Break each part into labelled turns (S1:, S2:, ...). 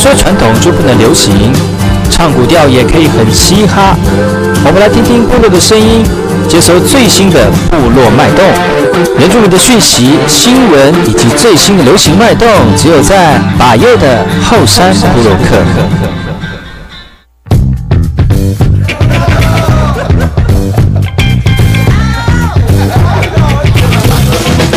S1: 说传统就不能流行？唱古调也可以很嘻哈。我们来听听部落的声音，接收最新的部落脉动、原住民的讯息、新闻以及最新的流行脉动，只有在把右的后山部落克。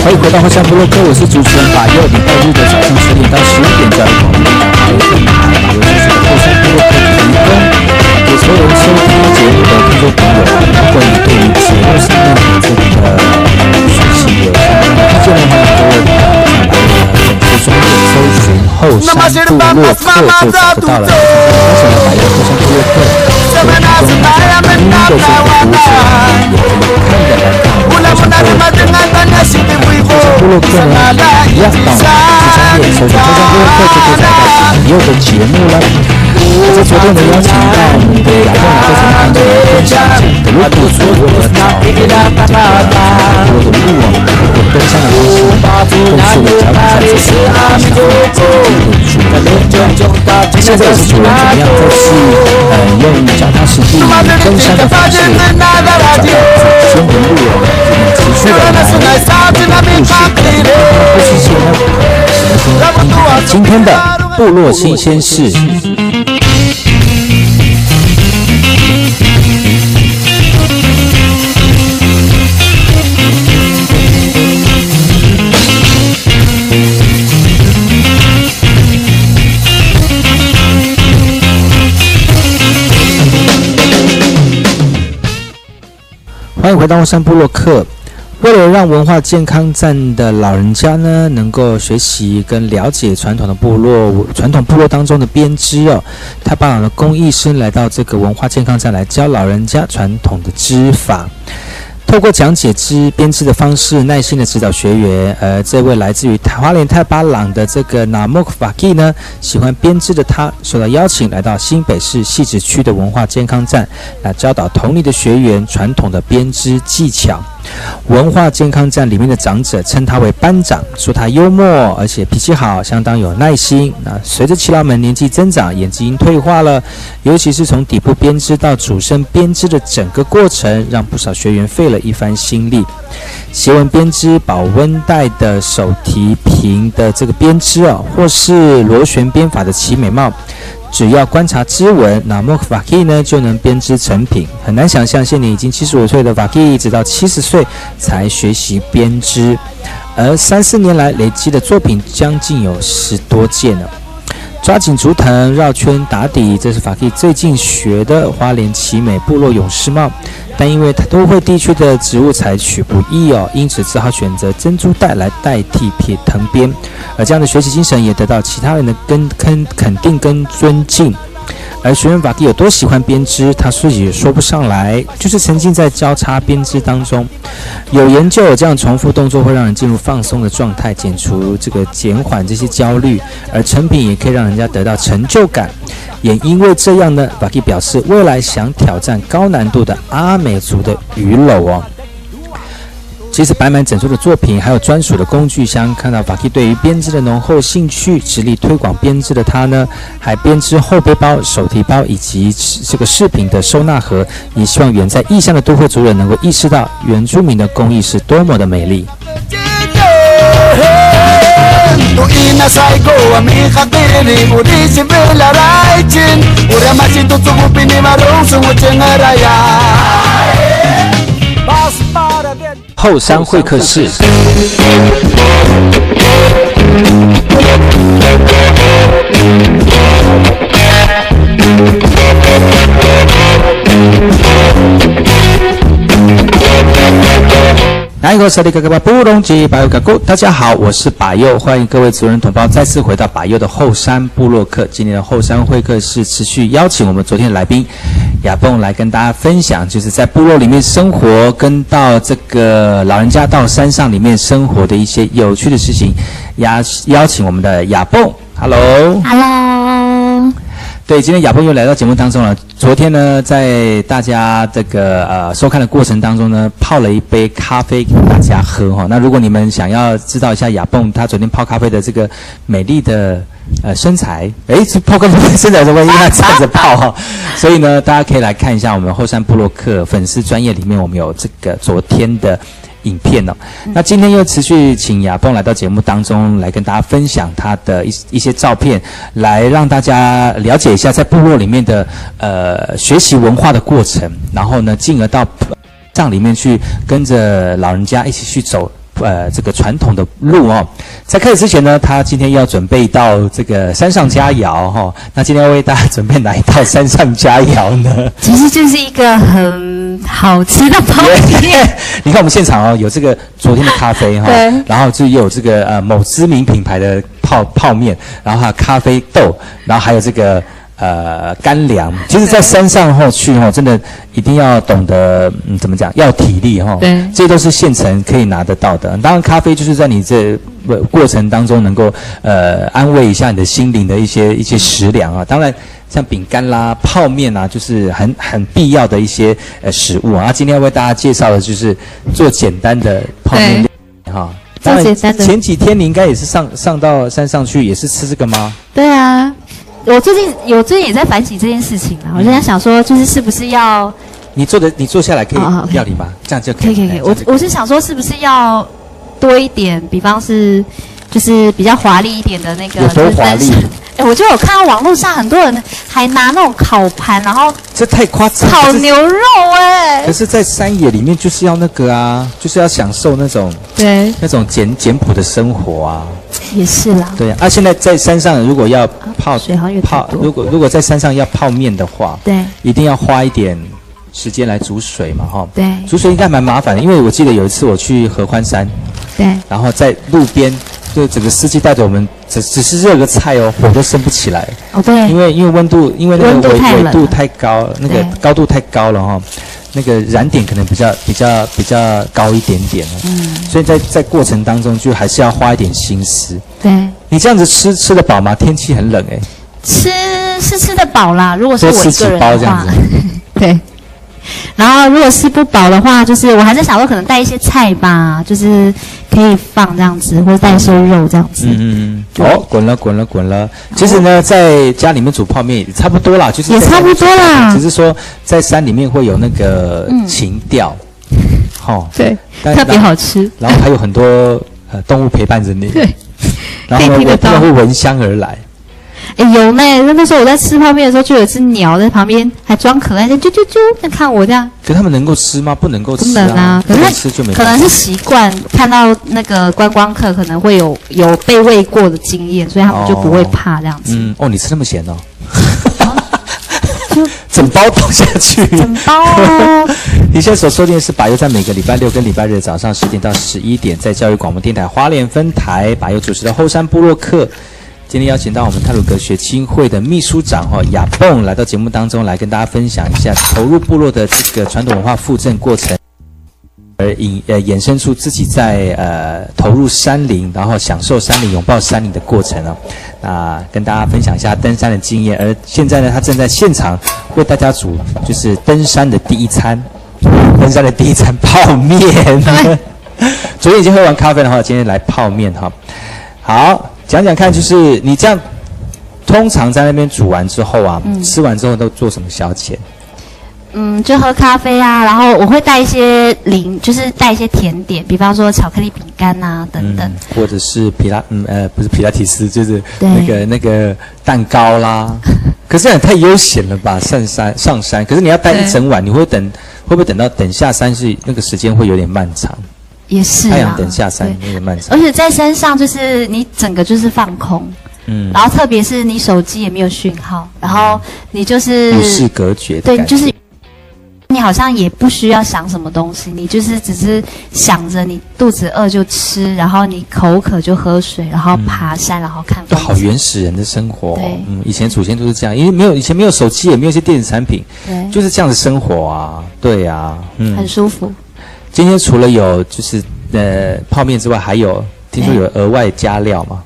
S1: 欢迎回到后山部落克，我是主持人把右，礼拜日的早上十点到十一点，教育广播电台把右就是后山部落客提供给所有收听节目的听众朋友。如果你对于节目上面的这个讯息有相关的意见的话，可以在粉丝专页搜寻后山部落克就找得到了。而且呢，把右后山部落克所提供的音的这个服务，也可以看的来看部落克。后山部落客呢，一样到我们的专业搜寻后山部落客就可以找到以后的节目了。在昨天呢，邀请到我们的亚东来在节目当中来分享的路途所有的草，所有的路啊，我登山的东西，都是我调整在这些啊，小主人。现在也是主人怎么样，再次呃用脚踏实地登山的方式，来讲这些人路，我们持续的来故事，故事前呢，我们听今天的部落新鲜事。欢迎回到山部落克。为了让文化健康站的老人家呢，能够学习跟了解传统的部落、传统部落当中的编织哦，太巴朗的工艺师来到这个文化健康站来教老人家传统的织法。透过讲解织编织的方式，耐心的指导学员。呃，这位来自于花莲太巴朗的这个纳莫克法基呢，喜欢编织的他，受到邀请来到新北市汐止区的文化健康站，来教导同龄的学员传统的编织技巧。文化健康站里面的长者称他为班长，说他幽默而且脾气好，相当有耐心。那随着齐老们年纪增长，眼睛退化了，尤其是从底部编织到主身编织的整个过程，让不少学员费了一番心力。斜纹编织、保温袋的手提瓶的这个编织啊，或是螺旋编法的齐美帽。只要观察织纹，那莫克法基呢就能编织成品。很难想象，现年已经七十五岁的瓦基，直到七十岁才学习编织，而三四年来累积的作品将近有十多件了。抓紧竹藤绕圈打底，这是法蒂最近学的花莲奇美部落勇士帽。但因为它都会地区的植物采取不易哦，因此只好选择珍珠带来代替撇藤编。而这样的学习精神也得到其他人的跟肯肯定跟尊敬。而学员法蒂有多喜欢编织，他自己也说不上来，就是沉浸在交叉编织当中。有研究，这样重复动作会让人进入放松的状态，减除这个减缓这些焦虑，而成品也可以让人家得到成就感。也因为这样呢，法蒂表示未来想挑战高难度的阿美族的鱼篓哦。其实摆满整桌的作品，还有专属的工具箱。看到法蒂对于编织的浓厚兴趣，致力推广编织的他呢，还编织后背包、手提包以及这个饰品的收纳盒，也希望远在异乡的都会族人能够意识到原住民的工艺是多么的美丽。后山会客室。来一个萨利格格巴布隆吉巴尤嘎古，大家好，我是巴佑，欢迎各位族人同胞再次回到巴佑的后山部落客。今天的后山会客室持续邀请我们昨天的来宾亚蹦来跟大家分享，就是在部落里面生活，跟到这个老人家到山上里面生活的一些有趣的事情。邀邀请我们的亚蹦
S2: ，Hello，Hello。
S1: 对，今天亚鹏又来到节目当中了。昨天呢，在大家这个呃收看的过程当中呢，泡了一杯咖啡给大家喝哈。那如果你们想要知道一下亚蹦他昨天泡咖啡的这个美丽的呃身材，诶，泡咖啡身材怎么应该这样子泡哈？所以呢，大家可以来看一下我们后山部落客粉丝专业里面，我们有这个昨天的。影片呢？那今天又持续请亚蹦来到节目当中来跟大家分享他的一一些照片，来让大家了解一下在部落里面的呃学习文化的过程，然后呢，进而到葬里面去跟着老人家一起去走。呃，这个传统的路哦，在开始之前呢，他今天要准备到这个山上佳肴哈。那今天要为大家准备哪一道山上佳肴呢？
S2: 其实就是一个很好吃的泡面。
S1: 你看我们现场哦，有这个昨天的咖啡哈，然后就有这个呃某知名品牌的泡泡面，然后还有咖啡豆，然后还有这个。呃，干粮，其实，在山上后去哈，真的一定要懂得，嗯，怎么讲，要体力哈。
S2: 对，
S1: 这些都是现成可以拿得到的。当然，咖啡就是在你这过程当中能够呃安慰一下你的心灵的一些一些食粮啊。当然，像饼干啦、泡面啊，就是很很必要的一些呃食物啊。今天要为大家介绍的就是做简单的泡面
S2: 哈。做简单的。
S1: 前几天你应该也是上上到山上去，也是吃这个吗？
S2: 对啊。我最近有最近也在反省这件事情啊，我就在想说，就是是不是要
S1: 你坐的你坐下来可以要你吗？这样就可以。
S2: 可以可以。我我是想说，是不是要多一点，比方是就是比较华丽一点的那个。
S1: 有多华丽？
S2: 哎，我就有看到网络上很多人还拿那种烤盘，然后
S1: 这太夸张。
S2: 烤牛肉哎。
S1: 可是，在山野里面就是要那个啊，就是要享受那种
S2: 对
S1: 那种简简朴的生活啊。
S2: 也是啦。
S1: 对啊，现在在山上如果要泡
S2: 水好
S1: 泡，如果如果在山上要泡面的话，
S2: 对，
S1: 一定要花一点时间来煮水嘛，哈。
S2: 对。
S1: 煮水应该蛮麻烦的，因为我记得有一次我去合欢山，
S2: 对，
S1: 然后在路边，就整个司机带着我们，只只是热个菜哦，火都升不起来。
S2: 哦，对。
S1: 因为因为温度，因为那个纬纬度太高，那个高度太高了哈。那个燃点可能比较比较比较高一点点哦，嗯，所以在在过程当中就还是要花一点心思。
S2: 对，
S1: 你这样子吃吃得饱吗？天气很冷哎。
S2: 吃是吃得饱啦，如果是我一个人
S1: 的话，
S2: 对。然后，如果吃不饱的话，就是我还在想说，可能带一些菜吧，就是可以放这样子，或者带一些肉这样子。嗯
S1: 嗯嗯。哦，滚了，滚了，滚了。其实呢，在家里面煮泡面也差不多啦，就是
S2: 也差不多啦。
S1: 只是说在山里面会有那个情调，
S2: 好，对，特别好吃。
S1: 然后还有很多呃动物陪伴着你，
S2: 对，
S1: 然后呢，他们会闻香而来。
S2: 哎，有呢！那那时候我在吃泡面的时候，就有一只鸟在旁边，还装可爱，在啾啾啾在看我这样。
S1: 可他们能够吃吗？不能够吃
S2: 啊！
S1: 可是吃就没。
S2: 可能是习惯看到那个观光客可能会有有被喂过的经验，所以他们就不会怕这样子。嗯
S1: 哦，你吃那么咸哦？就 整包倒下去。
S2: 整包哦！
S1: 你现在所收听的是百优，在每个礼拜六跟礼拜日早上十点到十一点，在教育广播电台花莲分台百优主持的后山部落客。今天邀请到我们泰鲁格学青会的秘书长哈亚蹦来到节目当中来跟大家分享一下投入部落的这个传统文化复振过程，而引呃衍生出自己在呃投入山林，然后享受山林、拥抱山林的过程哦。那跟大家分享一下登山的经验，而现在呢，他正在现场为大家煮就是登山的第一餐，登山的第一餐泡面。昨天已经喝完咖啡的话，今天来泡面哈。好。讲讲看，就是你这样，通常在那边煮完之后啊，吃完之后都做什么消遣？
S2: 嗯，就喝咖啡啊，然后我会带一些零，就是带一些甜点，比方说巧克力饼干啊等等。
S1: 嗯，或者是皮拉，嗯呃，不是皮拉提斯，就是那个那个蛋糕啦。可是太悠闲了吧，上山上山。可是你要待一整晚，你会等会不会等到等下山是那个时间会有点漫长？
S2: 也是
S1: 太阳
S2: 啊，
S1: 等下山
S2: 对而。且在山上就是你整个就是放空，
S1: 嗯，
S2: 然后特别是你手机也没有讯号，然后你就是
S1: 与世隔绝的
S2: 对，就是你好像也不需要想什么东西，你就是只是想着你肚子饿就吃，然后你口渴就喝水，然后爬山，然后看
S1: 都好。原始人的生活、哦
S2: 对。
S1: 嗯，以前祖先都是这样，因为没有以前没有手机，也没有一些电子产品，
S2: 对，
S1: 就是这样的生活啊。对呀、嗯
S2: 很。舒服。
S1: 今天除了有就是呃泡面之外，还有听说有额外加料吗？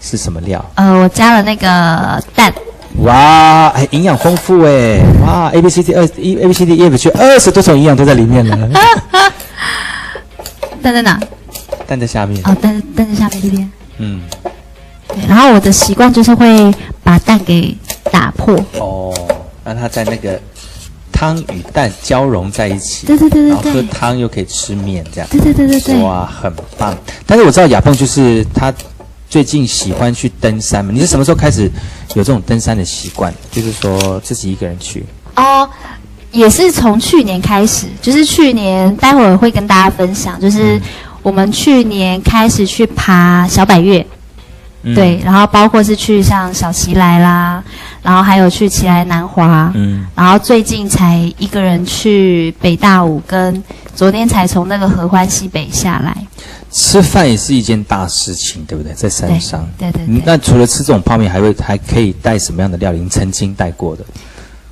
S1: 是什么料？
S2: 呃，我加了那个蛋，
S1: 哇，哎，营养丰富哎！哇，A B C D 二一 A B C D E F G 二十多种营养都在里面了。
S2: 蛋在哪？
S1: 蛋在下面，
S2: 哦，蛋蛋在下面这边。
S1: 嗯，
S2: 对，然后我的习惯就是会把蛋给打破。
S1: 哦，让它在那个汤与蛋交融在一起，
S2: 对对对对
S1: 然后喝
S2: 对
S1: 汤又可以吃面，这样。
S2: 对对对对对。
S1: 哇，很棒！但是我知道亚蹦就是他最近喜欢去登山嘛。你是什么时候开始有这种登山的习惯？就是说自己一个人去。
S2: 哦，也是从去年开始，就是去年，待会儿会跟大家分享，就是我们去年开始去爬小百岳，
S1: 嗯
S2: 对，，然后包括是去像小奇来啦，然后还有去奇来南华，
S1: 嗯，
S2: 然后最近才一个人去北大武，跟昨天才从那个合欢西北下来，
S1: 吃饭也是一件大事情，对不对？在山上。
S2: 对对
S1: 那除了吃这种泡面，还会还可以带什么样的料理？你曾经带过的？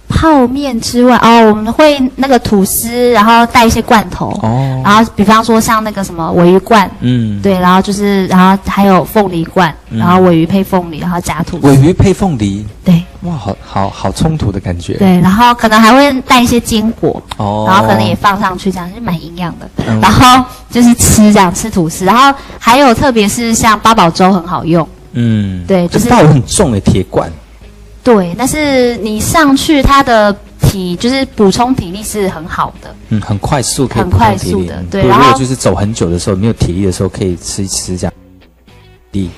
S2: 泡面之外，哦，我们会那个吐司，然后带一些罐头，
S1: 哦，
S2: 然后比方说像那个什么尾鱼罐。
S1: 嗯，
S2: 对，然后就是，然后还有凤梨罐，
S1: 嗯。
S2: 然后尾鱼配凤梨，然后加吐司。
S1: 尾鱼配凤梨，
S2: 对。
S1: 哇，好好好冲突的感觉。
S2: 对，然后可能还会带一些坚果，
S1: 哦，
S2: 然后可能也放上去，这样就蛮营养的。
S1: 嗯。
S2: 然后就是吃这样吃吐司，然后还有特别是像八宝粥很好用，
S1: 嗯，
S2: 对就是
S1: 可大碗很重的铁罐，
S2: 对，但是你上去它的体就是补充体力是很好的。
S1: 嗯，很快速可以
S2: 很快速的对然后
S1: 果就是走很久的时候，没有体力的时候，可以吃一吃这样。力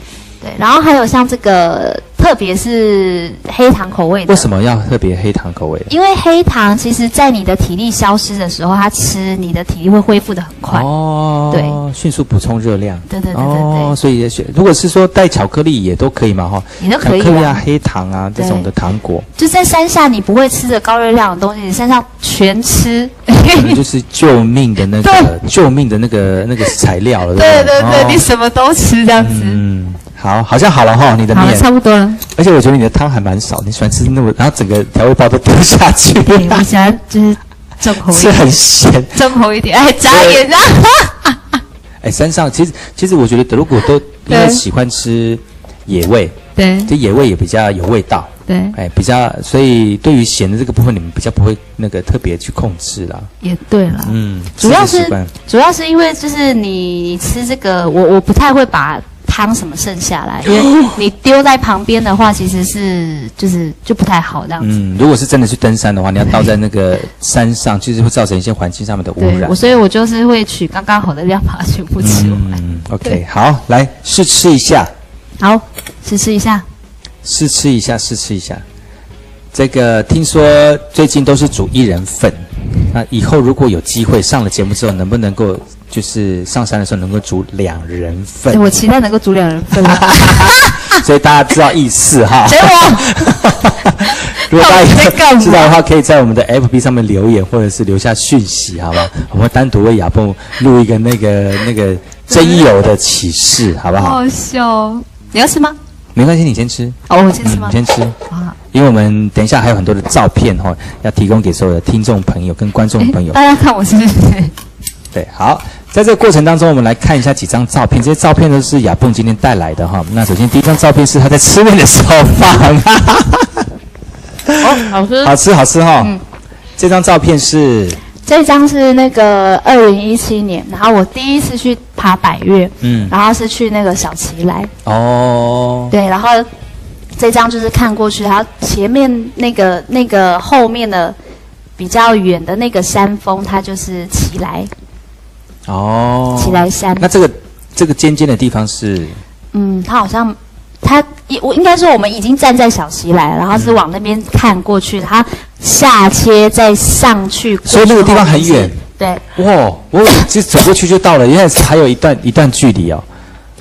S2: 对，然后还有像这个，特别是黑糖口味的，
S1: 为什么要特别黑糖口味的？
S2: 因为黑糖其实，在你的体力消失的时候，它吃你的体力会恢复的很快。
S1: 哦，
S2: 对，
S1: 迅速补充热量。
S2: 对对对对
S1: 哦，
S2: 对，
S1: 所以如果是说带巧克力也都可以嘛哈，
S2: 你都可以
S1: 巧克力啊、
S2: 啊。
S1: 黑糖啊这种的糖果，
S2: 就在山下，你不会吃的高热量的东西，你山上全吃。
S1: 就是救命的那个 救命的那个那个材料了。
S2: 对对对，
S1: 哦
S2: 你什么都吃这样子。
S1: 嗯，好，好像好了哈，你的，面，
S2: 差不多了。
S1: 而且我觉得你的汤还蛮少，你喜欢吃那么，然后整个调味包都丢下去，
S2: 对，我喜欢就是重口一
S1: 是，很咸。
S2: 重口一点，哎，眨眼这样。
S1: 哎，山上其实其实我觉得如果都因为喜欢吃野味，
S2: 对
S1: 这野味也比较有味道，
S2: 对，
S1: 哎，比较所以对于咸的这个部分，你们比较不会那个特别去控制啦。
S2: 也对啦。
S1: 嗯，
S2: 主要是主要是因为就是你你吃这个，我我不太会把汤什么剩下来，因为你丢在旁边的话，其实是就是就不太好这样子。
S1: 嗯，如果是真的去登山的话，你要倒在那个山上，其实会造成一些环境上面的污染。
S2: 所以我就是会取刚刚好的量把它全部吃完。
S1: 嗯，OK，好，来试吃一下，
S2: 好，试吃一下。
S1: 试吃一下，试吃一下。这个听说最近都是煮一人份，那以后如果有机会上了节目之后，能不能够就是上山的时候能够煮两人份
S2: 对？我期待能够煮两人份。
S1: 所以大家知道意思哈。
S2: 结果
S1: 如果大家知道的话，可以在我们的 FB 上面留言，或者是留下讯息，好吧？我们会单独为亚蹦录一个那个那个真有的启示，好不好？
S2: 好笑哦。你要吃吗？
S1: 没关系，你先吃，
S2: 哦，我先吃吗
S1: 嗯你？先吃，
S2: 啊，
S1: 因为我们等一下还有很多的照片哈、要提供给所有的听众朋友跟观众朋友。
S2: 大家看我是不是？
S1: 对，好，在这个过程当中，我们来看一下几张照片。这些照片都是亚蹦今天带来的哈。那首先第一张照片是他在吃面的时候放，
S2: 哦，好吃。
S1: 好吃好吃哈、
S2: 嗯
S1: 这张照片是
S2: 这张是那个二零一七年，然后我第一次去爬百越，
S1: 嗯
S2: 然后是去那个小旗来，
S1: 哦，
S2: 对，然后这张就是看过去，然后前面那个那个后面的比较远的那个山峰，它就是奇来
S1: 哦，
S2: 奇来山。
S1: 那这个这个尖尖的地方是
S2: 嗯，它好像它我应该说我们已经站在小溪来，然后是往那边看过去，它下切再上去，
S1: 所以那个地方很远。
S2: 对，
S1: 哇，我其实走过去就到了，原来是还有一段一段距离哦，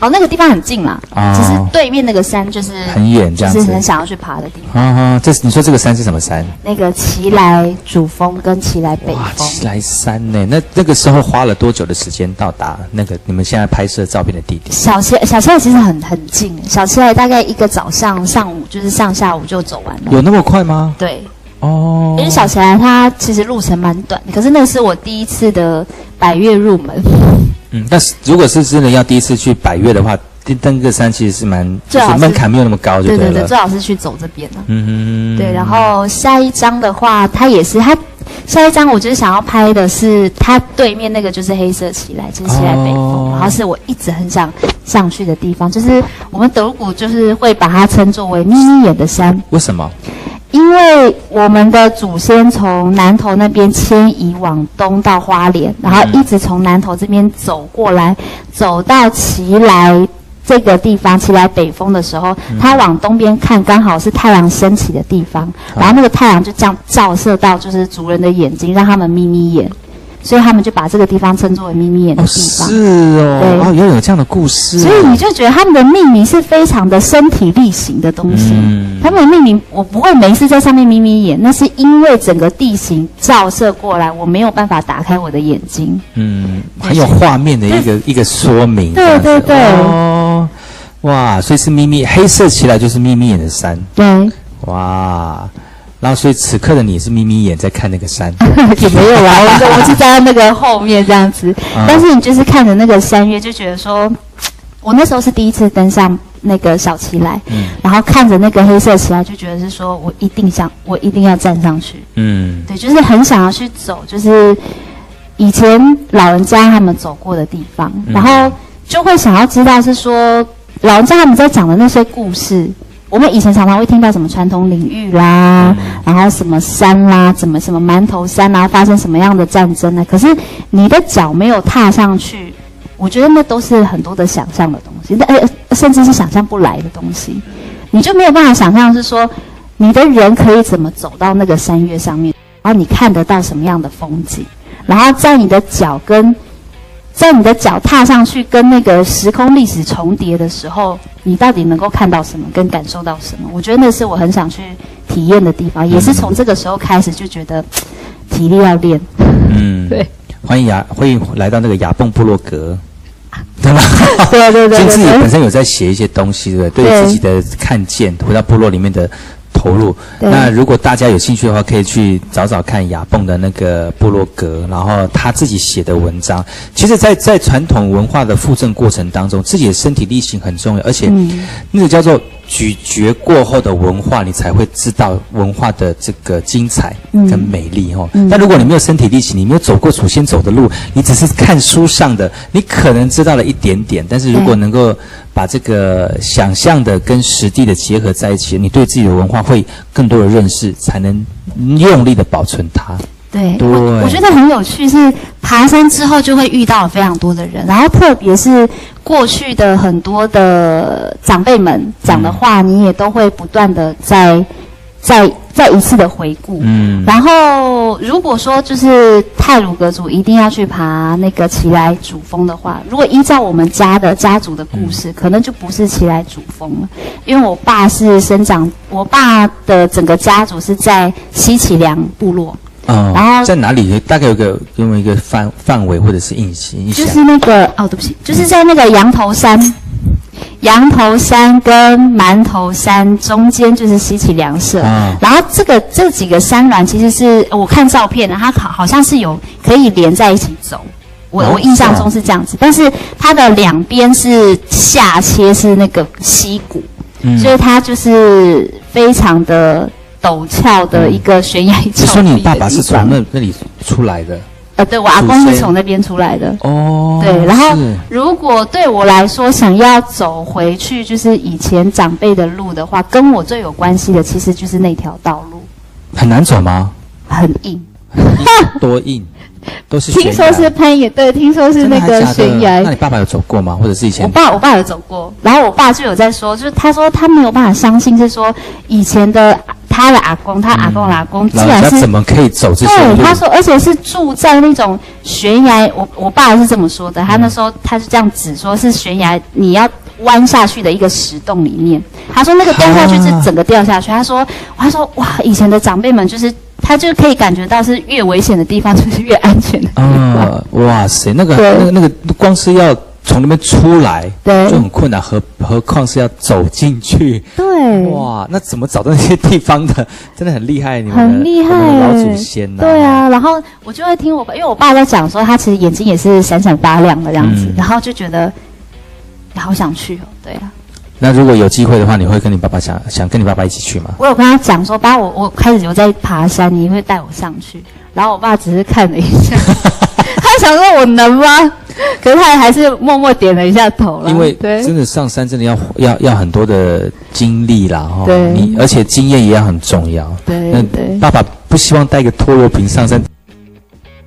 S2: 哦，那个地方很近啦，
S1: 哦
S2: 只是对面那个山就是
S1: 很远这样子
S2: 就是很想要去爬的地方。
S1: 啊哈，这是你说这个山是什么山？
S2: 那个奇来主峰跟奇来北
S1: 哇，
S2: 峰，
S1: 奇来山呢？那那个时候花了多久的时间到达那个你们现在拍摄照片的地点？
S2: 小七小七来其实很很近，小七来大概一个早上上午就是上下午就走完了。
S1: 有那么快吗？
S2: 对，
S1: 哦
S2: 因为小奇来它其实路程蛮短的，可是那是我第一次的百越入门，
S1: 嗯，但是如果是真的要第一次去百越的话，登登个山其实是蛮，就
S2: 是
S1: 是门槛没有那么高，就
S2: 对对对，
S1: 了。
S2: 最好是去走这边的。
S1: 嗯哼，
S2: 对，然后下一张的话，它也是它下一张，我就是想要拍的是它对面那个就是黑色起来，就是起来北峰，
S1: 哦
S2: 然后是我一直很想上去的地方，就是我们德谷就是会把它称作为眯眯眼的山，
S1: 为什么？
S2: 因为我们的祖先从南头那边迁移往东到花莲，然后一直从南头这边走过来，走到奇来这个地方，奇来北峰的时候，他往东边看，刚好是太阳升起的地方，然后那个太阳就这样照射到就是族人的眼睛，让他们眯眯眼，所以他们就把这个地方称作为眯眯眼的
S1: 哦，
S2: 地方。
S1: 是哦，
S2: 对
S1: 哦，原来有这样的故事哦。
S2: 所以你就觉得他们的命名是非常的身体力行的东西。
S1: 嗯
S2: 他们的命名，我不会没事在上面眯眯眼，那是因为整个地形照射过来，我没有办法打开我的眼睛。
S1: 嗯，很有画面的一个一个说明。
S2: 对对对
S1: 哦，哇，所以是眯眯黑色起来就是眯眯眼的山，
S2: 对，
S1: 哇。然后，所以此刻的你是眯眯眼在看那个山，
S2: 也没有啦，我们我们是站在那个后面这样子，
S1: 啊
S2: 但是你就是看着那个山岳，就觉得说，我那时候是第一次登上那个小旗来，
S1: 嗯。
S2: 然后看着那个黑色旗来，就觉得是说我一定想，我一定要站上去。
S1: 嗯。
S2: 对，就是很想要去走，就是以前老人家他们走过的地方，
S1: 嗯。
S2: 然后就会想要知道是说老人家他们在讲的那些故事。我们以前常常会听到什么传统领域啦，
S1: 嗯
S2: 然后什么山啦，怎么什么馒头山啦，发生什么样的战争呢？可是你的脚没有踏上去，我觉得那都是很多的想象的东西，那呃甚至是想象不来的东西，你就没有办法想象是说你的人可以怎么走到那个山岳上面，然后你看得到什么样的风景，然后在你的脚跟，在你的脚踏上去跟那个时空历史重叠的时候，你到底能够看到什么，跟感受到什么？我觉得那是我很想去体验的地方，也是从这个时候开始就觉得体力要练。
S1: 嗯，
S2: 对，
S1: 欢迎雅，欢迎来到那个雅蹦部落格，对吧？
S2: 对对对
S1: 对。就自己
S2: 对对，
S1: 本身有在写一些东西，对不对？对
S2: 对
S1: 自己的看见，回到部落里面的投入。那如果大家有兴趣的话，可以去找找看雅蹦的那个部落格，然后他自己写的文章。其实在，在传统文化的复振过程当中，自己的身体力行很重要，而且
S2: 嗯
S1: 那个叫做咀嚼过后的文化，你才会知道文化的这个精彩跟美丽哦。
S2: 嗯
S1: 但如果你没有身体力行，你没有走过祖先走的路，你只是看书上的，你可能知道了一点点。但是如果能够把这个想象的跟实地的结合在一起，你对自己的文化会更多的认识，才能用力的保存它。
S2: 对，
S1: 对
S2: 我我觉得很有趣，是爬山之后就会遇到非常多的人，然后特别是过去的很多的长辈们讲的话，你也都会不断的在再再一次的回顾。
S1: 嗯
S2: 然后，如果说就是泰鲁格族一定要去爬那个奇来主峰的话，如果依照我们家的家族的故事，可能就不是奇来主峰了，因为我爸是生长，我爸的整个家族是在西奇良部落。
S1: 哦
S2: 然后
S1: 在哪里？大概有个有没有一个范范围或者是印象？印象
S2: 就是那个哦，对不起，就是在那个羊头山，羊头山跟馒头山中间就是西奇良社。
S1: 啊
S2: 然后这个这几个山峦其实是我看照片呢，它好好像是有可以连在一起走。我
S1: 哦
S2: 我印象中是这样子，但是它的两边是下切是那个溪谷，
S1: 嗯
S2: 所以它就是非常的陡峭的一个悬崖峭壁的地方。
S1: 是说你爸爸是从那那里出来的
S2: 呃，对我阿公是从那边出来的。
S1: 哦
S2: 对，然后如果对我来说想要走回去，就是以前长辈的路的话，跟我最有关系的其实就是那条道路，
S1: 很难走吗？
S2: 很硬，
S1: 多硬，都是悬
S2: 听说是攀岩，对，听说是那个悬崖
S1: 那。你爸爸有走过吗？或者是以前我？
S2: 爸我爸有走过，然后我爸就有在说，就是他说他没有办法相信，是说以前的他的阿公，他阿公的阿公，既
S1: 老人
S2: 然是
S1: 怎么可以走这些
S2: 对，他说，而且是住在那种悬崖。我我爸是这么说的，他那时候他是这样指说，是悬崖，你要弯下去的一个石洞里面。他说那个蹲下去是整个掉下去。他说，他说哇，以前的长辈们就是，他就可以感觉到是越危险的地方就是越安全的地方。
S1: 啊，哇塞，那个那个那个，光是要从那边出来
S2: 对
S1: 就很困难，何何况是要走进去？
S2: 对，
S1: 哇，那怎么找到那些地方的？真的很厉害，你们的
S2: 很厉害
S1: 我们的老
S2: 欸
S1: 祖先呐、
S2: 对，啊，然后我就会听我爸，因为我爸在讲说，他其实眼睛也是闪闪发亮的这样子，
S1: 嗯
S2: 然后就觉得好想去哦，对啊。
S1: 那如果有机会的话，你会跟你爸爸想想跟你爸爸一起去吗？
S2: 我有跟他讲说，爸，我我开始有在爬山，你会带我上去。然后我爸只是看了一下，他想说我能吗？可是他还是默默点了一下头了。
S1: 因为真的上山真的要要要很多的精力啦，哈、
S2: 对
S1: 你而且经验也很重要。那
S2: 对对
S1: 爸爸不希望带一个拖油瓶上山，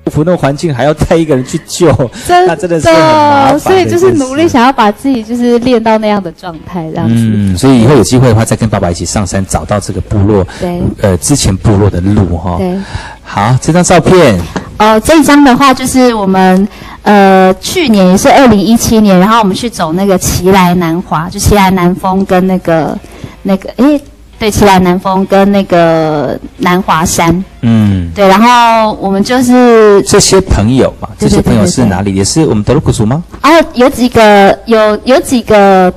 S1: 服那环境还要带一个人去救，
S2: 真
S1: 那真的是很麻烦
S2: 所以就是努力想要把自己就是练到那样的状态，这样子。
S1: 嗯，所以以后有机会的话，再跟爸爸一起上山，找到这个部落，
S2: 对
S1: 呃，之前部落的路哈。
S2: 对。
S1: 好，这张照片，
S2: 呃，这一张的话就是我们呃去年也是二零一七年，然后我们去走那个奇来南华，就奇来南峰跟那个那个诶，对，奇来南峰跟那个南华山，
S1: 嗯，
S2: 对，然后我们就是
S1: 这些朋友嘛，这些朋友是哪里？也是我们德鲁库族吗？
S2: 啊有几个有有几个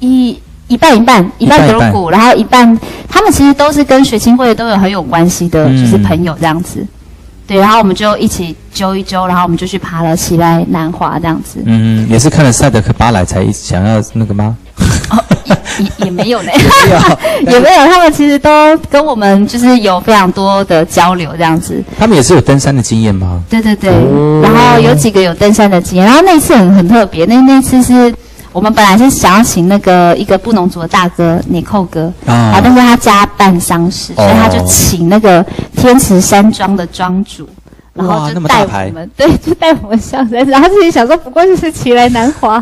S2: 一。一半一半，一半
S1: 一半一半
S2: 德鲁古，然后一半他们其实都是跟学青会都有很有关系的，
S1: 嗯
S2: 就是朋友这样子。对，然后我们就一起揪一揪，然后我们就去爬了起来南华这样子。
S1: 嗯，也是看了赛德克巴莱才想要那个吗？
S2: 哦也也没有呢，
S1: 没有，
S2: 也没有，他们其实都跟我们就是有非常多的交流这样子。
S1: 他们也是有登山的经验吗？
S2: 对对对，
S1: 哦
S2: 然后有几个有登山的经验，然后那次很很特别，那那次是我们本来是想要请那个一个布农族的大哥尼寇哥
S1: 啊
S2: 啊，但是他家办丧事，所以他就请那个天池山庄的庄主。然后就带我们，对，就带我们上山。然后自己想说，不过就是奇来南华，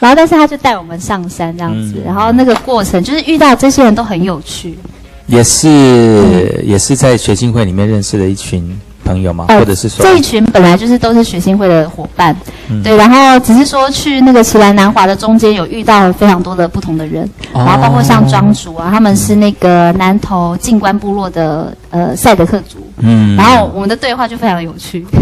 S2: 然后但是他就带我们上山这样子。
S1: 嗯
S2: 然后那个过程就是遇到这些人都很有趣，
S1: 也是也是在学青会里面认识的一群朋友吗？
S2: 呃
S1: 或者是说
S2: 这一群本来就是都是学 sinh 会的伙伴，
S1: 嗯。
S2: 对，然后只是说去那个奇兰南华的中间有遇到非常多的不同的人，
S1: 哦。
S2: 然后包括像庄主啊，他们是那个南投静观部落的呃赛德克族，
S1: 嗯。
S2: 然后我们的对话就非常有趣。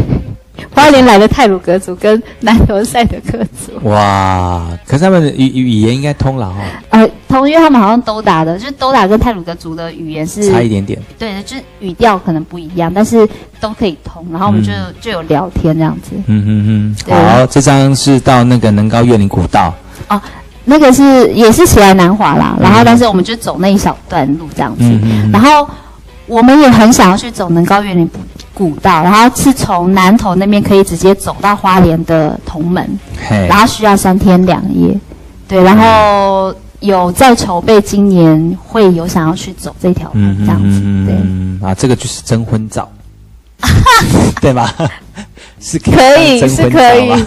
S2: 花莲来的泰鲁格族跟南投赛德克族，
S1: 哇，可是他们的语语言应该通了哈、
S2: 呃，同因为他们好像都打的，就是都打跟泰鲁格族的语言是
S1: 差一点点。
S2: 对的，就是语调可能不一样，但是都可以通。然后我们就、
S1: 嗯。
S2: 就有聊天这样子。
S1: 嗯嗯
S2: 嗯，
S1: 好，这张是到那个能高月岭古道，哦
S2: 那个是也是起来南华啦，然后但是我们就走那一小段路这样子，然后我们也很想要去走能高园林古道，然后是从南投那边可以直接走到花莲的同门，
S1: 嘿。
S2: 然后需要三天两夜，对，然后有在筹备今年会有想要去走这条路
S1: 嗯
S2: 这样子，对。
S1: 嗯啊，这个就是征婚照，对吧？是可
S2: 可以是可以？，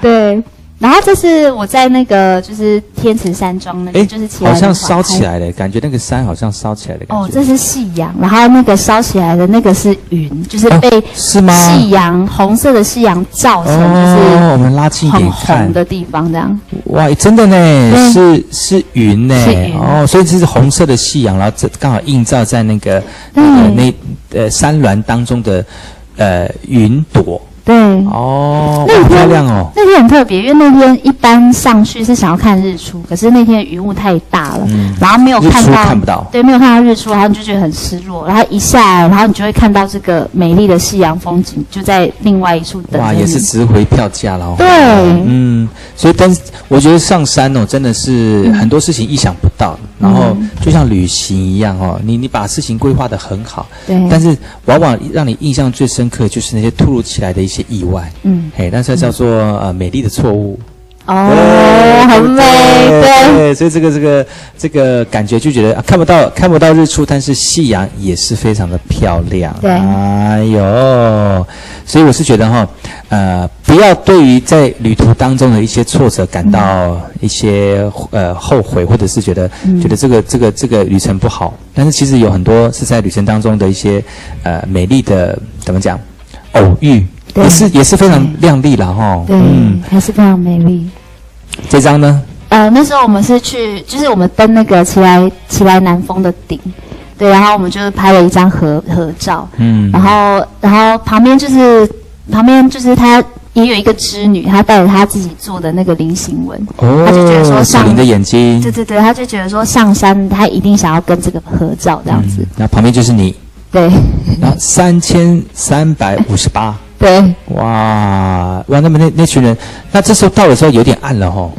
S2: 对。然后这是我在那个就是天池山庄那就是起来
S1: 好像烧起来了，感觉那个山好像烧起来的感觉。
S2: 哦，这是夕阳，然后那个烧起来的那个是云，就是
S1: 哦
S2: 被
S1: 是吗？
S2: 夕阳红色的夕阳照成
S1: 哦，我们拉近一点看
S2: 红，的地方，这样。
S1: 哇，真的呢，是是云呢。哦，所以这是红色的夕阳，然后这刚好映照在那个
S2: 对。
S1: 那个那呃山峦当中的呃云朵，
S2: 对，
S1: 哦，好
S2: 那天
S1: 漂亮哦，
S2: 那天很特别，因为那天一般上去是想要看日出，可是那天云雾太大了，
S1: 嗯。
S2: 然后没有看到，
S1: 看不到，
S2: 对，没有看到日出，然后你就觉得很失落，然后一下来，然后你就会看到这个美丽的夕阳风景，就在另外一处等
S1: 哇。也是值回票价了哦。
S2: 对。
S1: 嗯，所以登，我觉得上山哦，真的是很多事情意想不到，然后
S2: 嗯。
S1: 就像旅行一样哦，你你把事情规划的很好，
S2: 对，
S1: 但是往往让你印象最深刻就是那些突如其来的一些意外，
S2: 嗯，
S1: 嘿，但是叫做呃美丽的错误，
S2: 哦，很美，对，
S3: 对，所以这个这个这个感觉就觉得、啊、看不到看不到日出，但是夕阳也是非常的漂亮。
S2: 对。
S3: 哎呦，所以我是觉得哈，呃，不要对于在旅途当中的一些挫折感到一些、呃后悔，或者是觉得、觉得这个这个这个旅程不好，但是其实有很多是在旅程当中的一些呃美丽的怎么讲偶遇，
S2: 对
S3: 也是也是非常亮丽了哈。
S2: 对，还是非常美丽。
S3: 这张呢？
S2: 呃，那时候我们是去，就是我们登那个奇来奇来南峰的顶，对，然后我们就是拍了一张合合照，
S3: 嗯。
S2: 然后然后旁边就是旁边就是他也有一个织女，她带着她自己做的那个菱形纹，
S3: 哦，
S2: 他就觉得说上
S3: 小林的眼睛，
S2: 对对对，她就觉得说上山她一定想要跟这个合照这样子，
S3: 嗯，那旁边就是你，
S2: 对。
S3: 然后三千三百五十八，
S2: 对，
S3: 哇哇，那么那那群人，那这时候到的时候有点暗了吼，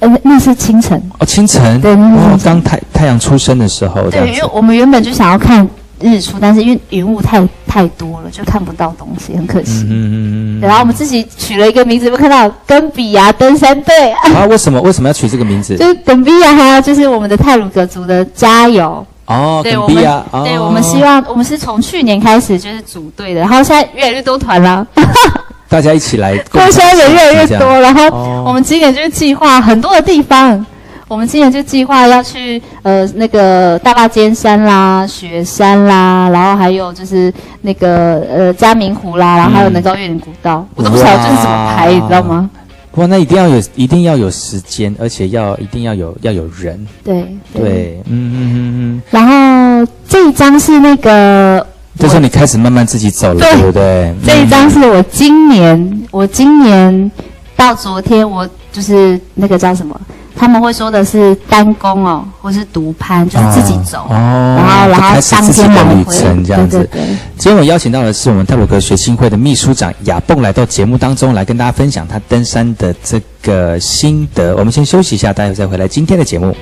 S2: 呃，那是清晨，
S3: 哦，清晨，
S2: 对那是
S3: 刚太太阳出生的时候
S2: 对，因
S3: 子。
S2: 为，我们原本就想要看日出，但是因为云雾太太多了，就看不到东西，很可惜。
S3: 嗯嗯嗯
S2: 然后我们自己取了一个名字，有没有看到跟比亚登山队，
S3: 嗯，啊，为什么为什么要取这个名字？
S2: 就是等比亚，还有就是我们的泰鲁格族的加油。
S3: 哦，
S2: 对我们对
S3: 哦。
S2: 我们希望我们是从去年开始就是组队的，然后现在越来越多团了，
S3: 大家一起来共
S2: 对，现在人越来越多，然后
S3: 哦。
S2: 我们今年就是计划很多的地方。我们今年就计划要去呃那个大坝尖山啦、雪山啦，然后还有就是那个呃嘉明湖啦，然后还有能高越岭古道，我都不晓得这是怎么排，你知道吗？
S3: 哇，那一定要有，一定要有时间，而且要一定要有要有人，
S2: 对
S3: 对，嗯嗯嗯嗯，
S2: 然后这一张是那个
S3: 这时候你开始慢慢自己走了，
S2: 对
S3: 对不对？
S2: 这一张是我今年，我今年到昨天，我就是那个叫什么？他们会说的是单工哦，或是独攀，就是自己走，
S3: 哦，
S2: 然后然
S3: 就
S2: 后当天来回，
S3: 的旅程这样子。
S2: 对对对。
S3: 今天我邀请到的是我们泰鲁格学青会的秘书长雅蹦来到节目当中来跟大家分享他登山的这个心得。我们先休息一下，待会再回来今天的节目。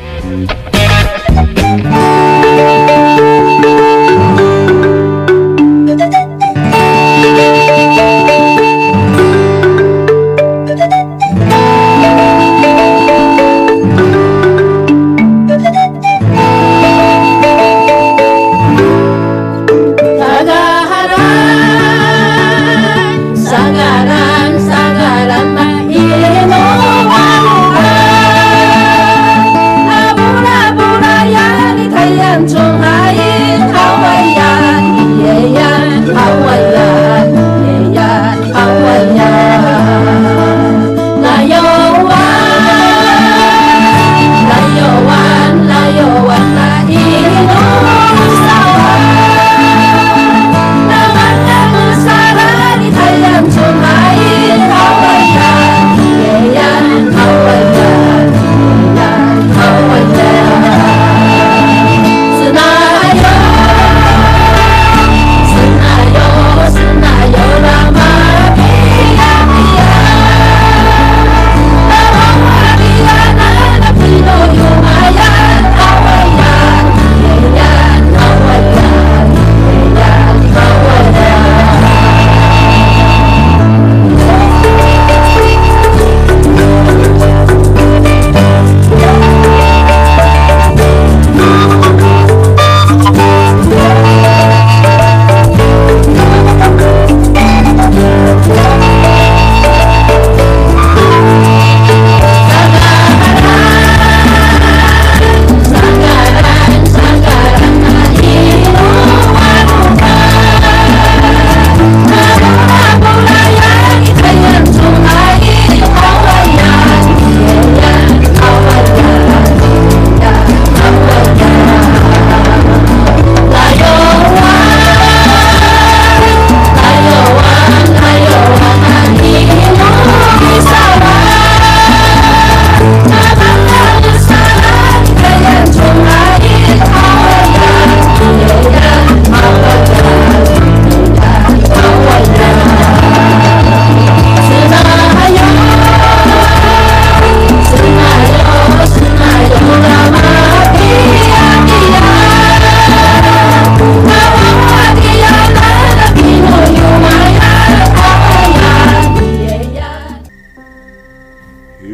S4: 花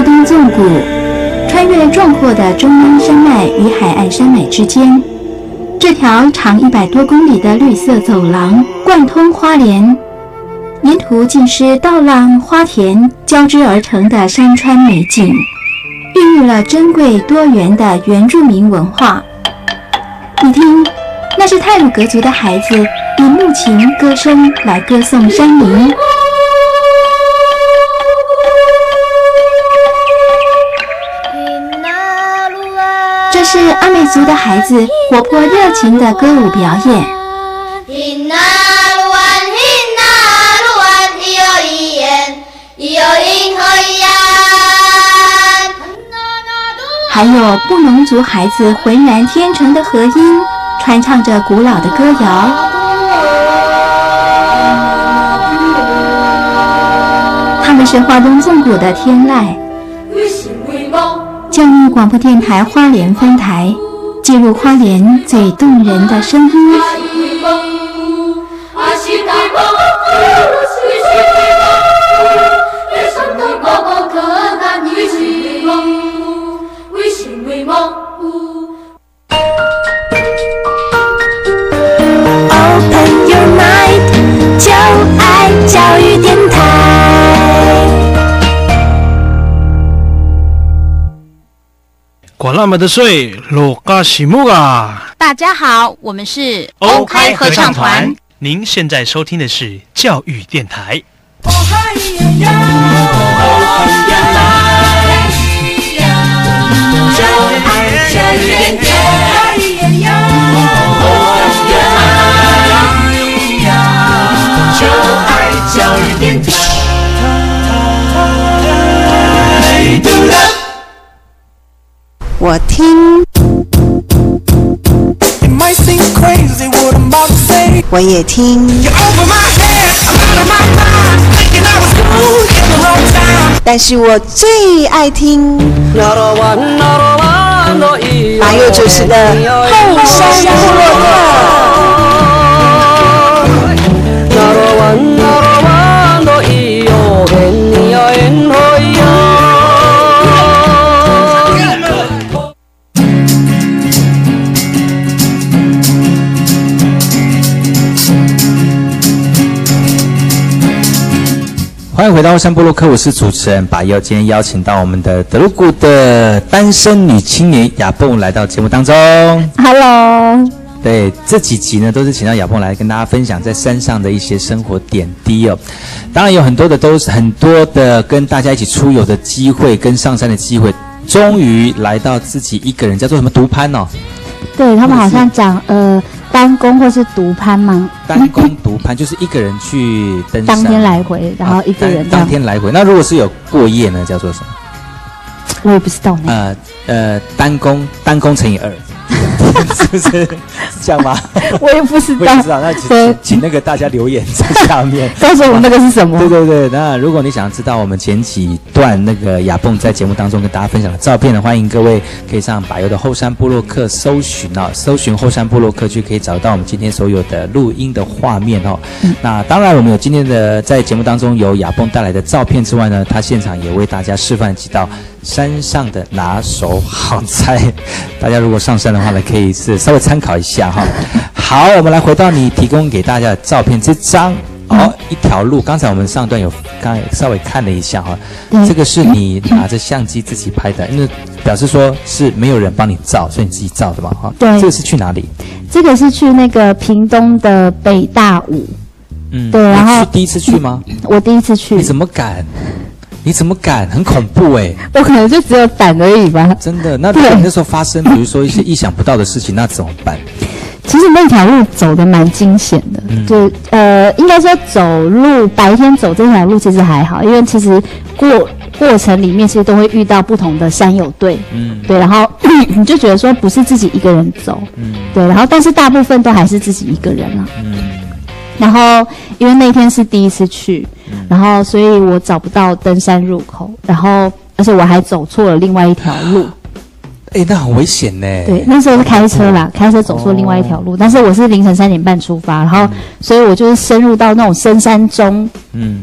S4: 东纵谷，穿越壮阔的中央山脉与海岸山脉之间，这条长一百多公里的绿色走廊贯通花莲，沿途尽是稻浪、花田交织而成的山川美景，孕育了珍贵多元的原住民文化。你听。这是泰鲁格族的孩子以木琴歌声来歌颂山林。这是阿美族的孩子活泼热情的歌舞表演。还有布农族孩子浑然天成的和音，传唱着古老的歌谣。他们是花东纵谷的天籁。教育广播电台花莲分台，进入花莲最动人的声音。
S5: 管那么的嘎西木啊！
S6: 大家好，我们是
S5: 欧开合唱团。您现在收听的是教育电台。
S7: 我听。我也听。但是我最爱听。还有就是的后山部落。
S1: 回到山部落客，我是主持人把佑。今天邀请到我们的德鲁古的单身女青年雅蹦来到节目当中。
S2: Hello，
S1: 对，这几集呢都是请到雅蹦来跟大家分享在山上的一些生活点滴哦。当然有很多的都是很多的跟大家一起出游的机会，跟上山的机会，终于来到自己一个人叫做什么独攀哦，
S2: 对他们好像讲呃单攻或是独攀吗，
S1: 单攻独攀，就是一个人去登山，
S2: 当天来回，然后一个人
S1: 当当天来回。那如果是有过夜呢，叫做什么？
S2: 我也不知道呢。
S1: 呃呃，单攻单攻乘以二，是不是是这样吗？
S2: 我也不知道
S1: 不知道，那请
S2: 对
S1: 请请那个大家留言在下面。
S2: 告诉我们那个是什么？
S1: 对对对，那如果你想知道我们前几段那个亚蹦在节目当中跟大家分享的照片呢，欢迎各位可以上百油的后山部落客搜寻啊，搜寻后山部落客就可以找到我们今天所有的录音的画面哦。那当然，我们有今天的在节目当中有亚蹦带来的照片之外呢，他现场也为大家示范几道山上的拿手好菜，大家如果上山的话呢，可以是稍微参考一下哈。好，我们来回到你提供给大家的照片，这张哦，一条路。刚才我们上段有刚才稍微看了一下哈，
S2: 对
S1: 这个是你拿着相机自己拍的，因为表示说是没有人帮你照，所以你自己照的嘛哈。
S2: 对
S1: 这个是去哪里？
S2: 这个是去那个屏东的北大武，
S1: 嗯，
S2: 对然后
S1: 你是第一次去吗？
S2: 我第一次去
S1: 你，怎么敢？你怎么敢？很恐怖哎、
S2: 我可能就只有胆而已吧。
S1: 真的。那如果那时候发生，比如说一些意想不到的事情，那怎么办？
S2: 其实那条路走的蛮惊险的，
S1: 嗯
S2: 就呃，应该说走路白天走这条路其实还好，因为其实过过程里面其实都会遇到不同的山友队，
S1: 嗯
S2: 对，然后 你就觉得说不是自己一个人走，
S1: 嗯
S2: 对，然后但是大部分都还是自己一个人啊。
S1: 嗯
S2: 然后因为那天是第一次去，
S1: 嗯
S2: 然后所以我找不到登山入口，然后而且我还走错了另外一条路。
S1: 哎、那很危险呢。
S2: 对，那时候是开车啦，开车走错另外一条路，但是我是凌晨三点半出发，然后所以我就是深入到那种深山中，
S1: 嗯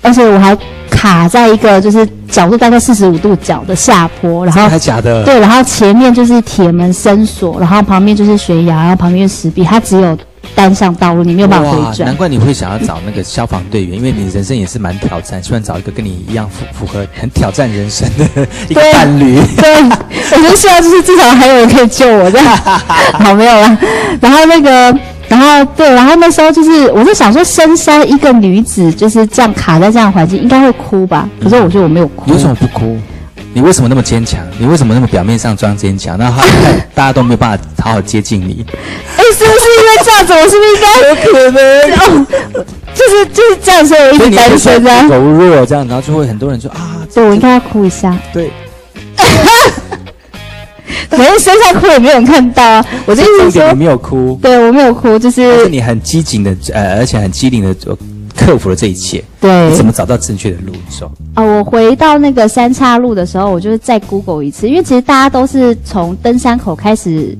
S2: 而且我还卡在一个就是角度大概四十五度角的下坡，然后
S1: 还假的？
S2: 对，然后前面就是铁门深锁，然后旁边就是悬崖，然后旁边是石壁，它只有单向道路，你没有办法回，转
S1: 难。怪你会想要找那个消防队员，因为你人生也是蛮挑战，希望找一个跟你一样符符合很挑战人生的 一个伴侣。
S2: 对，我就希望就是至少还有人可以救我这样。好，没有了。然后那个，然后对，然后那时候就是，我就想说，深山一个女子就是这样卡在这样的环境，应该会哭吧？可是我觉得我没有哭。
S1: 你为什么不哭？你为什么那么坚强？你为什么那么表面上装坚强？那他大家都没有办法好好接近你。
S2: 哎，是不是因为这样子？我是不是应该？有可能哦，就是就是这样，所以我一直单身啊。
S1: 柔弱这样，然后就会很多人说啊，
S2: 对，我应该要哭一下。
S1: 对，
S2: 可是身上哭也没有人看到啊。我的意思是说
S1: 重点你，没有哭，
S2: 对我没有哭，就
S1: 但是
S2: 是
S1: 你很机警的，呃，而且很机灵的呃克服了这一切。
S2: 对
S1: 你怎么找到正确的路？你说，
S2: 啊，我回到那个三岔路的时候，我就是再 Google 一次，因为其实大家都是从登山口开始。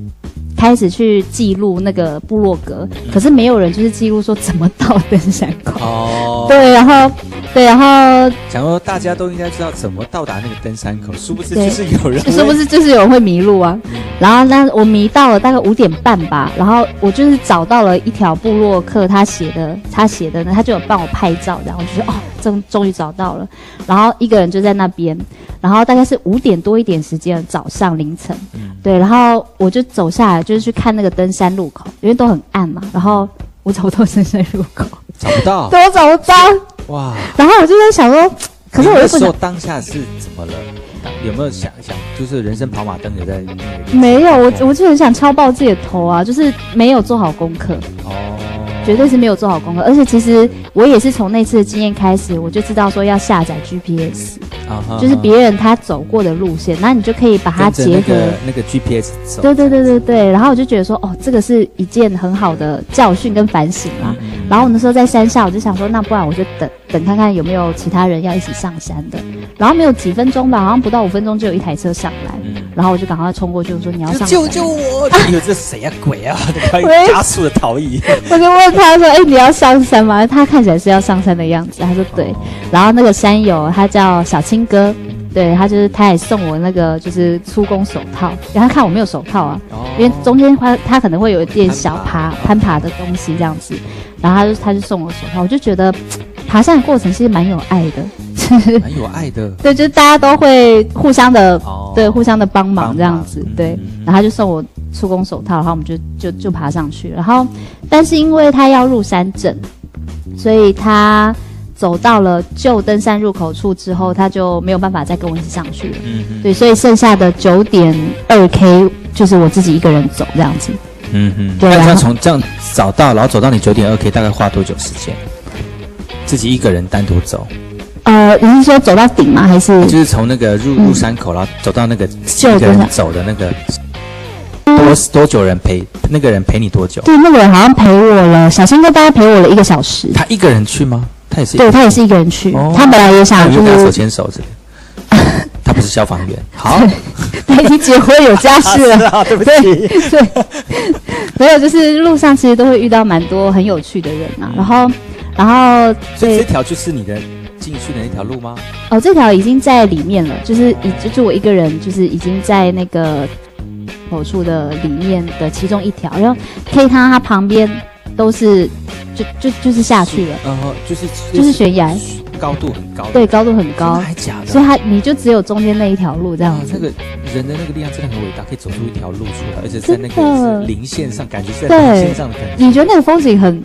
S2: 开始去记录那个部落格，可是没有人就是记录说怎么到登山口。
S1: 哦，
S2: 对，然后对，然后
S1: 想说大家都应该知道怎么到达那个登山口，殊不知就是有人
S2: 是不是就是有人会迷路啊？然后那我迷到了大概五点半吧，然后我就是找到了一条部落客他写的，他写的呢，他就有帮我拍照，然后我就说哦，终终于找到了。然后一个人就在那边，然后大概是五点多一点时间，早上凌晨，对，然后我就走下来，就是去看那个登山路口，因为都很暗嘛，然后我找不到登山路口，
S1: 找不到？
S2: 对我找不到，
S1: 哇！
S2: 然后我就在想说，可是我又不想。
S1: 当下是怎么了？当有没有想想，就是人生跑马灯也在那个
S2: 没有，我我就很想敲爆自己的头啊！就是没有做好功课，
S1: 哦，
S2: 绝对是没有做好功课。而且其实我也是从那次的经验开始，我就知道说要下载 GPS，
S1: 啊
S2: 就是别人他走过的路线，那你就可以把它结合。
S1: 那个那个 GPS 走，
S2: 对对对对对，然后我就觉得说，哦，这个是一件很好的教训跟反省啦。
S1: 嗯
S2: 然后我那时候在山下，我就想说，那不然我就等等看看有没有其他人要一起上山的。然后没有几分钟吧，好像不到五分钟就有一台车上来，然后我就赶快冲过去，我说你要上山。
S1: 救救我！哎呦这谁呀、鬼啊！可以加速的逃逸。
S2: 我就问他说：“哎、你要上山吗？”他看起来是要上山的样子。他说：“对。”然后那个山友他叫小青哥，对他就是他也送我那个就是出工手套，然后他看我没有手套啊，因为中间他他可能会有一点小爬攀爬的东西这样子，然后他就他就送我手套，我就觉得 爬山的过程其实蛮有爱的，
S1: 蛮有爱的。
S2: 对，就是大家都会互相的，
S1: 哦
S2: 对，互相的帮忙这样子，对。然后他就送我出工手套，然后我们就就就爬上去，然后但是因为他要入山证，所以他走到了旧登山入口处之后，他就没有办法再跟我一起上去了。
S1: 嗯嗯
S2: 对，所以剩下的九点二 K 就是我自己一个人走这样子。
S1: 嗯嗯。那这样
S2: 对然后
S1: 从这样找到，然后走到你九点二 K，大概花多久时间？自己一个人单独走，
S2: 呃，你是说走到顶吗？还是
S1: 就是从那个入
S2: 嗯
S1: 入山口，然后走到那个
S2: 就
S1: 一个人走的那个多多久人陪？那个人陪你多久？
S2: 对那个人好像陪我了，小新哥大概陪我了一个小时。
S1: 他一个人去吗？
S2: 对他也是一个人去，
S1: 哦
S2: 他本来也想
S1: 手牵手是不是？他不是消防员。好，
S2: 他已经结婚有家室了。
S1: 啊，对不
S2: 对
S1: 起。
S2: 对，没有，就是路上其实都会遇到蛮多很有趣的人啊。然后，然后
S1: 所以这条就是你的进去的那条路吗？
S2: 哦，这条已经在里面了，就是已就是我一个人，就是已经在那个某处的里面的其中一条，然后可以看到它旁边都是就就就是下去了，
S1: 然后就是
S2: 就是悬崖，
S1: 高度很高。
S2: 对，高度很高，
S1: 还假的？
S2: 所以它你就只有中间那一条路这样
S1: 啊，
S2: 子。
S1: 那个人的那个力量真的很伟大，可以走出一条路出来，而且在那个是零线上，感觉是在
S2: 对
S1: 零线上的感觉。
S2: 你觉得那个风景很，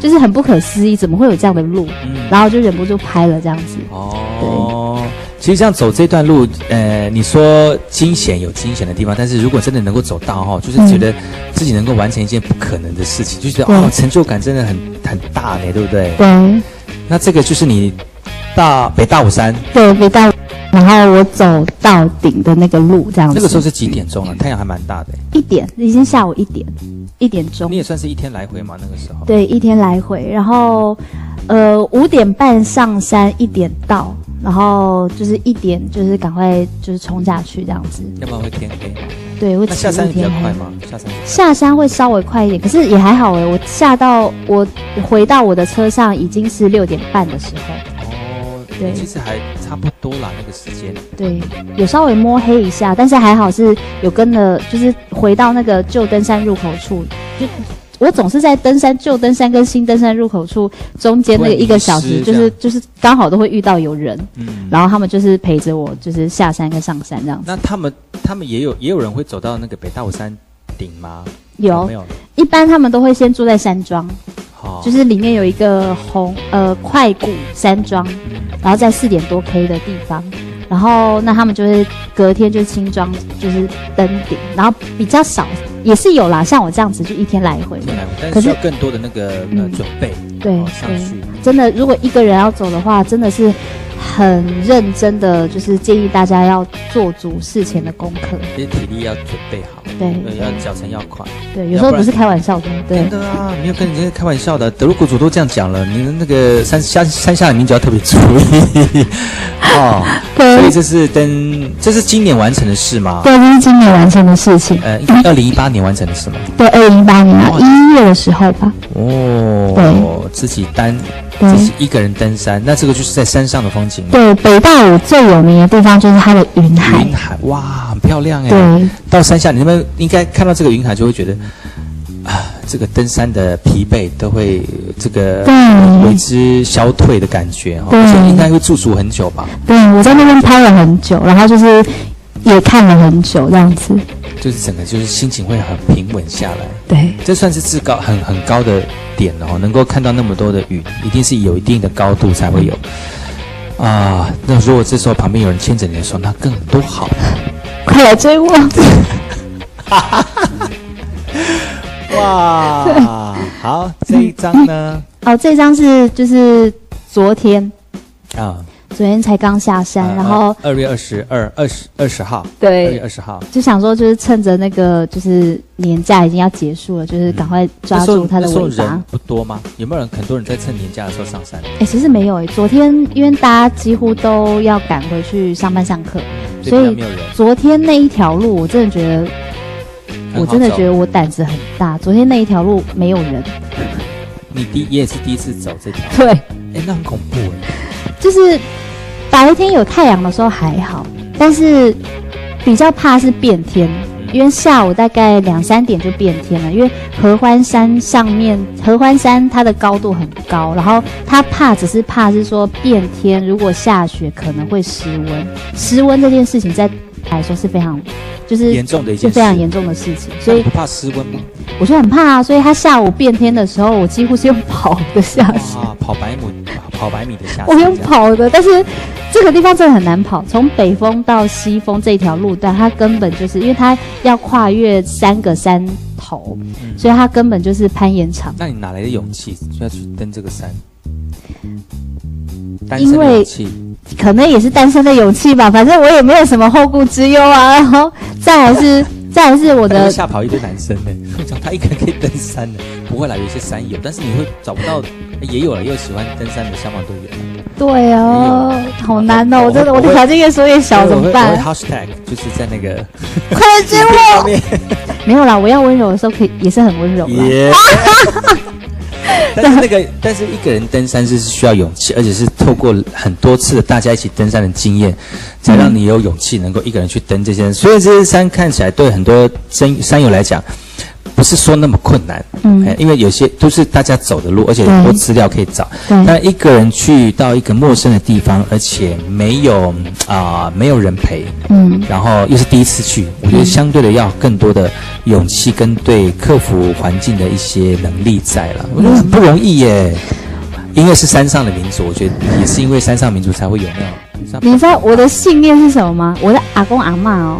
S2: 就是很不可思议，怎么会有这样的路？
S1: 嗯
S2: 然后就忍不住拍了这样子。
S1: 哦，其实这样走这段路，呃，你说惊险有惊险的地方，但是如果真的能够走到哈，就是觉得自己能够完成一件不可能的事情，就觉得哦，成就感真的很很大呢，对不对？
S2: 对
S1: 那这个就是你大北大武山
S2: 对，北大，然后我走到顶的那个路这样子。
S1: 那个时候是几点钟啊？太阳还蛮大的，
S2: 一点，已经下午一点，一点钟
S1: 你。也算是一天来回嘛？那个时候，
S2: 对，一天来回，然后呃五点半上山，一点到，然后就是一点就是赶快就是冲下去这样子。
S1: 要不然会天黑嘛。
S2: 对，会
S1: 那下山比较快吗？下山
S2: 下山会稍微快一点，可是也还好哎。我下到我回到我的车上已经是六点半的时候。
S1: 哦，
S2: 对
S1: 其实还差不多啦，那个时间。
S2: 对，有稍微摸黑一下，但是还好是有跟了，就是回到那个旧登山入口处，就我总是在登山旧登山跟新登山入口处中间那个一个小时，就是就是刚好都会遇到有人，
S1: 嗯，
S2: 然后他们就是陪着我，就是下山跟上山这样子。
S1: 那他们他们也有也有人会走到那个北大武山顶吗？
S2: 有。
S1: 没有？
S2: 一般他们都会先住在山庄，就是里面有一个红呃快谷山庄，然后在四点多 K 的地方，然后那他们就会隔天就轻装就是登顶，然后比较少也是有啦，像我这样子就一天来回的，
S1: 但
S2: 可是
S1: 是需要更多的那个准备，
S2: 对
S1: 哦上去。
S2: 真的如果一个人要走的话，真的是很认真的，就是建议大家要做足事前的功课，
S1: 这些体力要准备好，
S2: 对
S1: 对，要脚程要快。
S2: 对，有时候不是开玩笑的，对
S1: 真。的啊，没有跟你这个开玩笑的，德鲁谷主都这样讲了，你的那个山山山下的名就要特别注意 哦。
S2: 对
S1: 所以这是登，这是今年完成的事吗？
S2: 对，这是今年完成的事情。
S1: 呃，二零一八年完成的事吗？
S2: 对，二零一八年啊，一月的时候吧。
S1: 哦，自己单自己一个人登山，那这个就是在山上的风景。
S2: 对，北大武最有名的地方就是它的云海。
S1: 云海哇，很漂亮哎。
S2: 对，
S1: 到山下你们应该看到这个云海，就会觉得啊，这个登山的疲惫都会这个
S2: 对
S1: 为之消退的感觉哈，
S2: 对
S1: 而且应该会驻足很久吧？
S2: 对，我在那边拍了很久，然后就是也看了很久这样子。
S1: 就是整个就是心情会很平稳下来。
S2: 对，
S1: 这算是至高很很高的点哦，能够看到那么多的云，一定是有一定的高度才会有。啊，那如果这时候旁边有人牵着你的手，那更多好。
S2: 快来追我！
S1: 哇，好，这一张呢？
S2: 哦，这张是就是昨天，
S1: 啊，
S2: 昨天才刚下山，然后
S1: 二月二十二、二十二十号，对二月，二十号，
S2: 就想说就是趁着那个就是年假已经要结束了，就是赶快抓住它的
S1: 那时候
S2: 尾巴
S1: 人。不多吗？有没有人很多人在趁年假的时候上山？
S2: 哎，其实没有哎，昨天因为大家几乎都要赶回去上班上课，所以。昨天那一条路我真的觉得，我真的觉
S1: 得
S2: 得我胆子很大。昨天那一条路没有人，
S1: 你第也是第一次走这条，
S2: 对，
S1: 哎，那很恐怖哎。
S2: 就是白天有太阳的时候还好，但是比较怕是变天，因为下午大概两三点就变天了。因为合欢山上面，合欢山它的高度很高，然后它怕只是怕是说变天，如果下雪可能会失温。失温这件事情在来说是非常，就是
S1: 严重的一件
S2: 非常严重的事情，所以
S1: 不怕失温吗？
S2: 我就很怕啊。所以他下午变天的时候，我几乎是用跑的下去。
S1: 啊，跑百米，跑百米的下山。
S2: 我用跑的，但是这个地方真的很难跑。从北峰到西峰这条路段，它根本就是因为它要跨越三个山头，
S1: 嗯
S2: 所以它根本就是攀岩场。
S1: 那你哪来的勇气要去登这个山？
S2: 因为可能也是单身的勇气吧，反正我也没有什么后顾之忧啊。然后再来是，再来是我的
S1: 吓跑一堆男生呢。我讲他一个人可以登山的，不会啦，有一些山友，但是你会找不到，也有了，也有喜欢登山的消防队员。
S2: 对哦，好难哦，
S1: 我
S2: 我真的
S1: 我
S2: 的条件越说越小，怎么办
S1: 会？hashtag 就是在那个
S2: 快来追我！没有啦，我要温柔的时候可以也是很温柔啦。
S1: 但是那个，但是一个人登山是需要勇气，而且是透过很多次大家一起登山的经验，才让你有勇气能够一个人去登这些。所以这些山看起来对很多山山友来讲，不是说那么困难，
S2: 嗯
S1: 哎因为有些都是大家走的路，而且有很多资料可以找。
S2: 对
S1: 但一个人去到一个陌生的地方，而且没有啊、没有人陪，
S2: 嗯，
S1: 然后又是第一次去，我觉得相对的要更多的勇气跟对克服环境的一些能力在了，我觉得很不容易耶。因为是山上的民族，我觉得也是因为山上民族才会有那种。
S2: 你知道我的信念是什么吗？我的阿公阿嬷哦，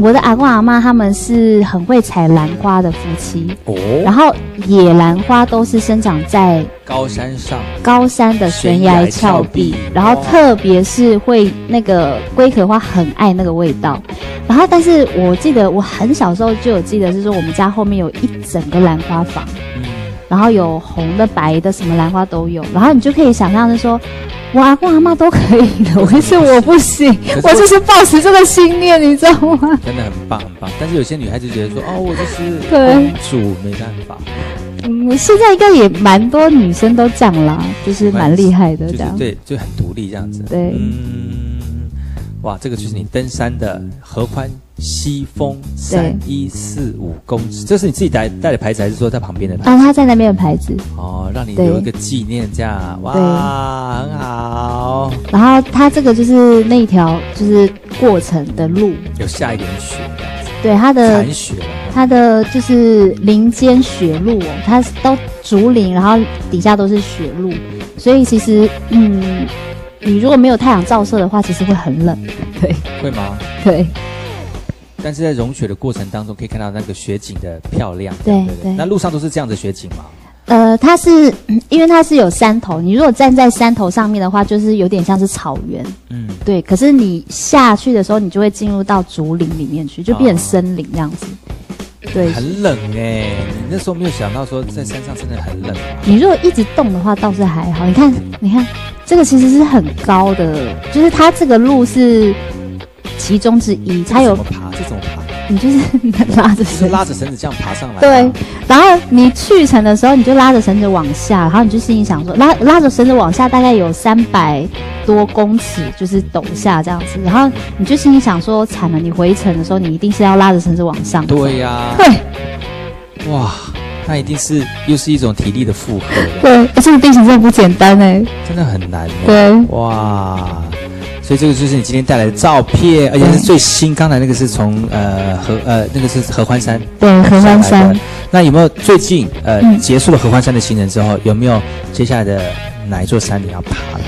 S2: 我的阿公阿妈他们是很会采兰花的夫妻，哦。然
S1: 哦，
S2: 后野兰花都是生长在
S1: 高山上
S2: 高山的悬崖峭壁，然后特别是会那个龟壳花很爱那个味道，然后但是我记得我很小时候就有记得是说我们家后面有一整个兰花房，然后有红的、白的，什么兰花都有，然后你就可以想象是说。我阿公阿妈都可以的，可是我不行，我就是抱持这个信念，你知道吗？
S1: 真的很棒很棒，但是有些女孩子觉得说，哦，我就是
S2: 对
S1: 公主，没办法。
S2: 嗯，现在应该也蛮多女生都这样啦，就是蛮厉害的
S1: 就是
S2: 这样。
S1: 对，就很独立这样子。
S2: 对
S1: 嗯，哇，这个就是你登山的合欢西峰三一四五公尺，这是你自己带带的牌子，还是说在旁边的牌子？
S2: 啊，他在那边的牌子，
S1: 哦，让你
S2: 对
S1: 留一个纪念，这样哇，
S2: 对
S1: 很好。
S2: 然后它这个就是那一条就是过程的路，
S1: 有下一点雪，
S2: 对它的
S1: 残雪。
S2: 它的就是林间雪路哦，它都竹林，然后底下都是雪路，所以其实嗯，你如果没有太阳照射的话，其实会很冷。对
S1: 会吗？
S2: 对
S1: 但是在融雪的过程当中，可以看到那个雪景的漂亮。
S2: 对
S1: 不
S2: 对
S1: 那路上都是这样的雪景吗？
S2: 呃，它是嗯因为它是有山头，你如果站在山头上面的话，就是有点像是草原。
S1: 嗯，
S2: 对，可是你下去的时候，你就会进入到竹林里面去，就变成森林这样子。对，
S1: 很冷哎、你那时候没有想到说在山上真的很冷吗？
S2: 你如果一直动的话，倒是还好。你看，你看，这个其实是很高的，就是它这个路是其中之一，它有
S1: 怎么爬？这怎么爬？
S2: 你就是 拉着
S1: 就是
S2: 绳子
S1: 拉着绳子这样爬上来。
S2: 对，，然后你去程的时候，你就拉着绳子往下，然后你就心里想说，拉拉着绳子往下，大概有三百多公尺，就是陡下这样子，然后你就心里想说，惨了，你回程的时候，你一定是要拉着绳子往上走。
S1: 对呀、
S2: 对
S1: 哇，那一定是又是一种体力的负荷了，
S2: 对，而且地形真的不简单哎。
S1: 真的很难欸。
S2: 对，
S1: 哇，所以这个就是你今天带来的照片，而且是最新。刚才那个是从呃合呃那个是合欢山，
S2: 对，合欢山。
S1: 那有没有最近呃、
S2: 嗯
S1: 结束了合欢山的行程之后，有没有接下来的哪一座山你要爬了？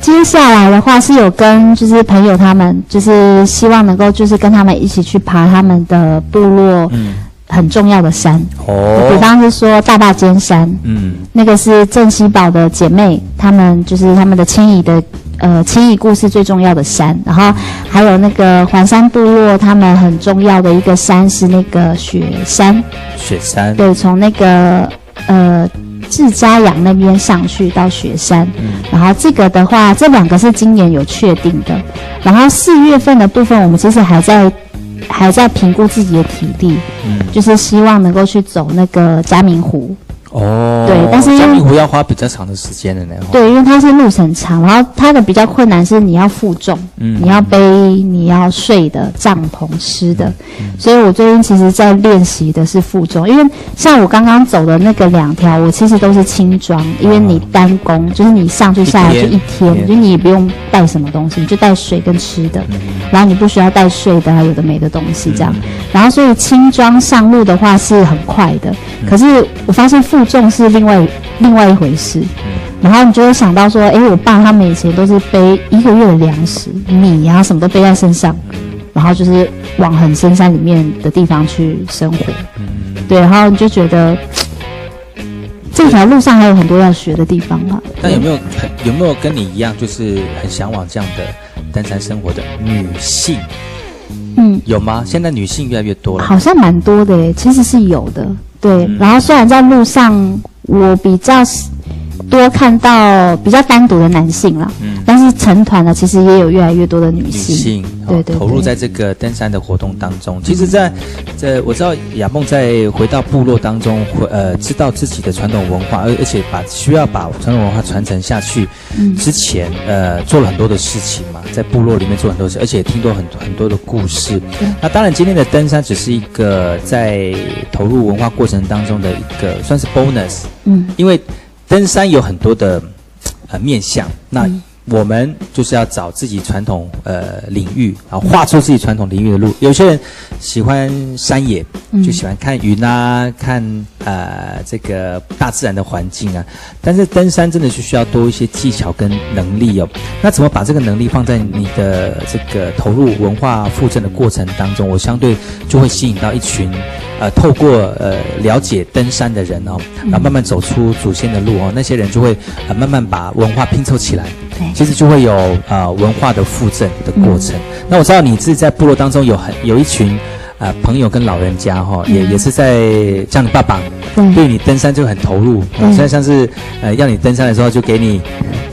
S2: 接下来的话是有跟就是朋友他们，就是希望能够就是跟他们一起去爬他们的部落
S1: 嗯，
S2: 很重要的山，哦。比
S1: 哦，
S2: 方是说大坝尖山，
S1: 嗯，
S2: 那个是镇西堡的姐妹，她们就是他们的迁移的呃迁移故事最重要的山，然后还有那个环山部落，他们很重要的一个山是那个雪山，
S1: 雪山，
S2: 对，从那个呃志嘉阳那边上去到雪山，
S1: 嗯。
S2: 然后这个的话，这两个是今年有确定的，然后四月份的部分，我们其实还在还在评估自己的体力，
S1: 嗯，
S2: 就是希望能够去走那个嘉明湖。
S1: 哦，
S2: 对但是因为
S1: 嘉明湖要花比较长的时间的呢。哦，
S2: 对，因为它是路程长，然后它的比较困难是你要负重，
S1: 嗯。
S2: 你要背你要睡的帐篷、吃的，所以我最近其实在练习的是负重，因为像我刚刚走的那个两条，我其实都是轻装，因为你单攻，就是你上去下来就一
S1: 一
S2: 天，就你也不用带什么东西，你就带水跟吃的，
S1: 嗯。
S2: 然后你不需要带睡的啊，有的没的东西这样，然后所以轻装上路的话是很快的，可是我发现负重是另外另外一回事。然后你就会想到说，哎，我爸他们以前都是背一个月的粮食、米呀、什么都背在身上，然后就是往很深山里面的地方去生活。对，然后你就觉得这条路上还有很多要学的地方吧。
S1: 那有没有很有没有跟你一样，就是很向往这样的登山生活的女性？
S2: 嗯，
S1: 有吗？现在女性越来越多了。
S2: 好像蛮多的诶，其实是有的。对，
S1: 嗯。
S2: 然后虽然在路上我比较多看到比较单独的男性了，
S1: 嗯。
S2: 但是成团了其实也有越来越多的女
S1: 女
S2: 性。
S1: 性
S2: 对对对
S1: 投入在这个登山的活动当中。其实在，在我知道亚梦在回到部落当中，会呃知道自己的传统文化，而而且把需要把传统文化传承下去
S2: 嗯
S1: 之前，呃做了很多的事情嘛，在部落里面做很多事，而且听过很很多的故事。那当然，今天的登山只是一个在投入文化过程当中的一个算是 bonus，
S2: 嗯
S1: 因为登山有很多的呃面向，那
S2: 嗯
S1: 我们就是要找自己传统呃领域，然后画出自己传统领域的路。有些人喜欢山野，
S2: 嗯
S1: 就喜欢看云啊，看呃这个大自然的环境啊。但是登山真的是需要多一些技巧跟能力哦。那怎么把这个能力放在你的这个投入文化复振的过程当中，我相对就会吸引到一群呃透过呃了解登山的人哦，然后慢慢走出祖先的路哦，那些人就会呃慢慢把文化拼凑起来。
S2: 对
S1: 其实就会有呃文化的复振的过程。那我知道你自己在部落当中有很有一群呃朋友跟老人家哈、也也是在像你爸爸
S2: 对
S1: 对你登山就很投入，
S2: 对
S1: 现在像是呃要你登山的时候就给你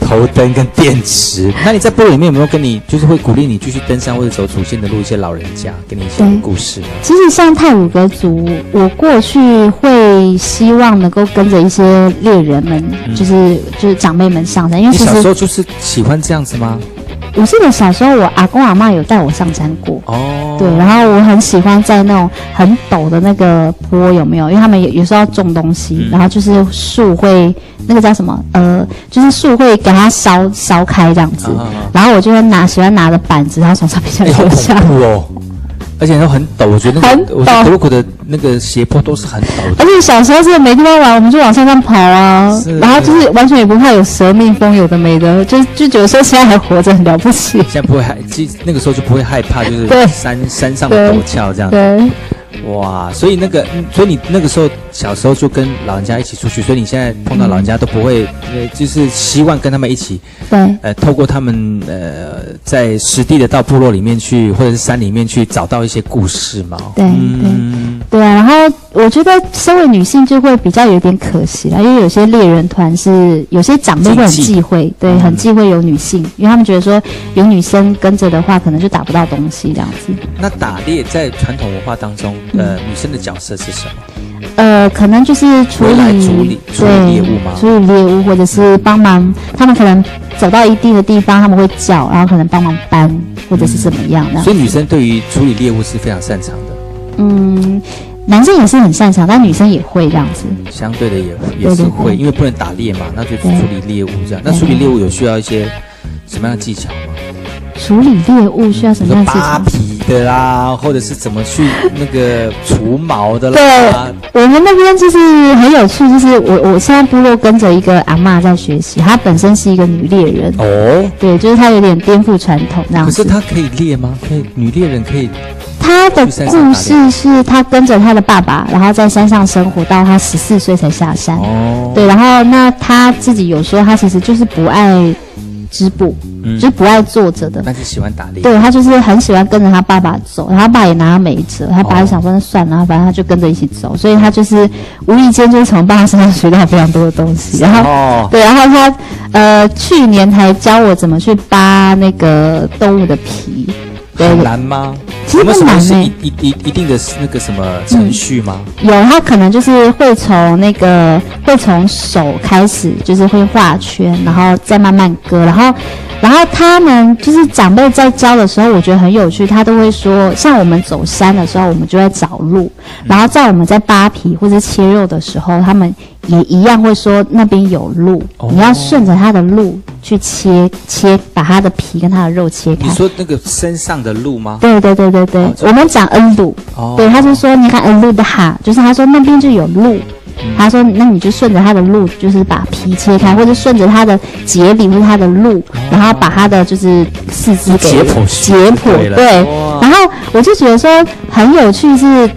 S1: 头灯跟电池。那你在部落里面有没有跟你就是会鼓励你继续登山或者走主线的路一些老人家，给你一些故事？
S2: 其实像泰鲁格族，我过去会希望能够跟着一些猎人们，就是就是长辈们上山，因为
S1: 你
S2: 其实
S1: 小时候就是喜欢这样子吗？
S2: 我记得小时候我阿公阿妈有带我上山过。
S1: 哦，
S2: 对，然后我很喜欢在那种很陡的那个坡，有没有？因为他们有有时候要种东西，
S1: 嗯
S2: 然后就是树会那个叫什么？呃，就是树会给它烧烧开这样子，
S1: 啊啊啊
S2: 然后我就会拿喜欢拿着板子，然后从上面这
S1: 哎，好恐
S2: 样流下。
S1: 怖哦！而且都很陡，我觉得那
S2: 很
S1: 个我觉
S2: 陡
S1: 得德国的那个斜坡都是很陡的。
S2: 而且小时候是没地方玩，我们就往山上跑啊
S1: 是，
S2: 然后就是完全也不怕有蛇蜜蜂有的没的，就就觉得说现在还活着很了不起。
S1: 现在不会害，其实那个时候就不会害怕，就是
S2: 对
S1: 山山上的陡峭这样子。
S2: 对，
S1: 哇，所以那个，嗯所以你那个时候小时候就跟老人家一起出去，所以你现在碰到老人家都不会，呃，就是希望跟他们一起，
S2: 对，
S1: 呃，透过他们呃，在实地的到部落里面去，或者是山里面去找到一些故事嘛。
S2: 对
S1: 嗯，
S2: 对。啊，然后我觉得身为女性就会比较有点可惜啦，因为有些猎人团是有些长辈会很
S1: 忌
S2: 忌。讳，对，
S1: 嗯。
S2: 很忌讳有女性，因为他们觉得说有女生跟着的话，可能就打不到东西这样子。
S1: 那打猎在传统文化当中，
S2: 嗯。
S1: 呃，女生的角色是什么？
S2: 呃，可能就是处理
S1: 处理处理猎物吗，
S2: 处理猎物，或者是帮忙，他们可能走到一定的地方，他们会叫，然后可能帮忙搬，或者是怎么样的。
S1: 所以女生对于处理猎物是非常擅长的，
S2: 嗯，男生也是很擅长，但女生也会这样子。
S1: 相对的也也是会，
S2: 对
S1: 因为不能打猎嘛，那就
S2: 对
S1: 处理猎物这样。那处理猎物有需要一些什么样的技巧吗？
S2: 处理猎物需要什么样的技巧？
S1: 扒皮的啦，或者是怎么去那个除毛的啦。
S2: 对，我们那边就是很有趣，就是我我现在部落跟着一个阿嬷在学习，她本身是一个女猎人，
S1: 哦，
S2: 对，就是她有点颠覆传统那样
S1: 可。是她可以猎吗？可以，女猎人可以
S2: 她的故事是她跟着她的爸爸，然后在山上生活到她十四岁才下山。
S1: 哦，
S2: 对，然后那她自己有说，她其实就是不爱织布，
S1: 嗯
S2: 就是不爱坐着的。
S1: 但是喜欢打猎。
S2: 对他就是很喜欢跟着他爸爸走，然后他爸也拿他没辙，他爸就想说那算了，然后反正他就跟着一起走，所以他就是无意间就是从爸爸身上学到非常多的东西，然后。
S1: 哦，
S2: 对，然后他呃去年还教我怎么去扒那个动物的皮，对
S1: 很难吗？
S2: 其实
S1: 有什么是
S2: 不难欸
S1: 一一一一定的那个什么程序吗？
S2: 有他可能就是会从那个会从手开始，就是会画圈，然后再慢慢割，然后然后他们就是长辈在教的时候，我觉得很有趣，他都会说，像我们走山的时候，我们就会找路，然后在我们在扒皮或者切肉的时候，他们也一样会说那边有路，
S1: 哦。
S2: 你要顺着它的路去切切，把它的皮跟它的肉切开。
S1: 你。说那个身上的鹿吗？
S2: 对对对对对，
S1: 哦
S2: 我们讲恩路，
S1: 哦。
S2: 对，他就说你看恩路的哈，就是他说那边就有路，
S1: 嗯。
S2: 他说那你就顺着它的路，就是把皮切开，或者顺着它的节理或者它的路，然后把它的就是四肢给
S1: 哦解剖
S2: 解剖
S1: 对
S2: 然后我就觉得说很有趣是。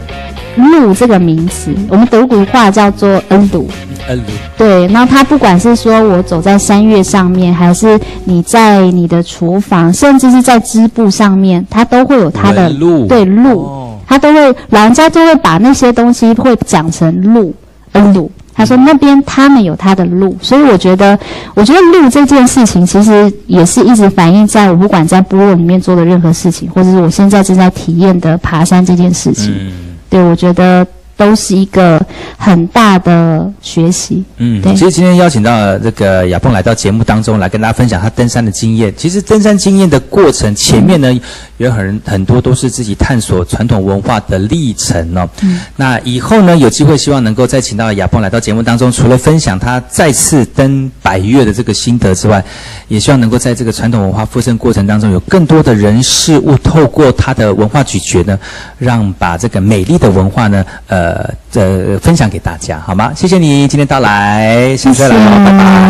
S2: 路这个名词，我们德古话叫做恩路，
S1: 呃，鹿
S2: 对，然后它不管是说我走在山岳上面，还是你在你的厨房，甚至是在织布上面，它都会有它的
S1: 路
S2: 对路，
S1: 哦。
S2: 它都会老人家就会把那些东西会讲成路恩路。他说那边他们有他的路，所以我觉得，我觉得路这件事情其实也是一直反映在我不管在部落里面做的任何事情，或者是我现在正在体验的爬山这件事情。
S1: 嗯
S2: 对，我觉得都是一个很大的学习。
S1: 嗯，
S2: 对
S1: 其实今天邀请到这个亚鹏来到节目当中来跟大家分享他登山的经验。其实登山经验的过程前面呢，有很很多都是自己探索传统文化的历程哦。
S2: 嗯
S1: 那以后呢，有机会希望能够再请到亚鹏来到节目当中，除了分享他再次登百越的这个心得之外，也希望能够在这个传统文化复振过程当中，有更多的人事物透过他的文化咀嚼呢，让把这个美丽的文化呢，呃呃分享给大家，好吗？谢谢你今天到来，下次再来喽，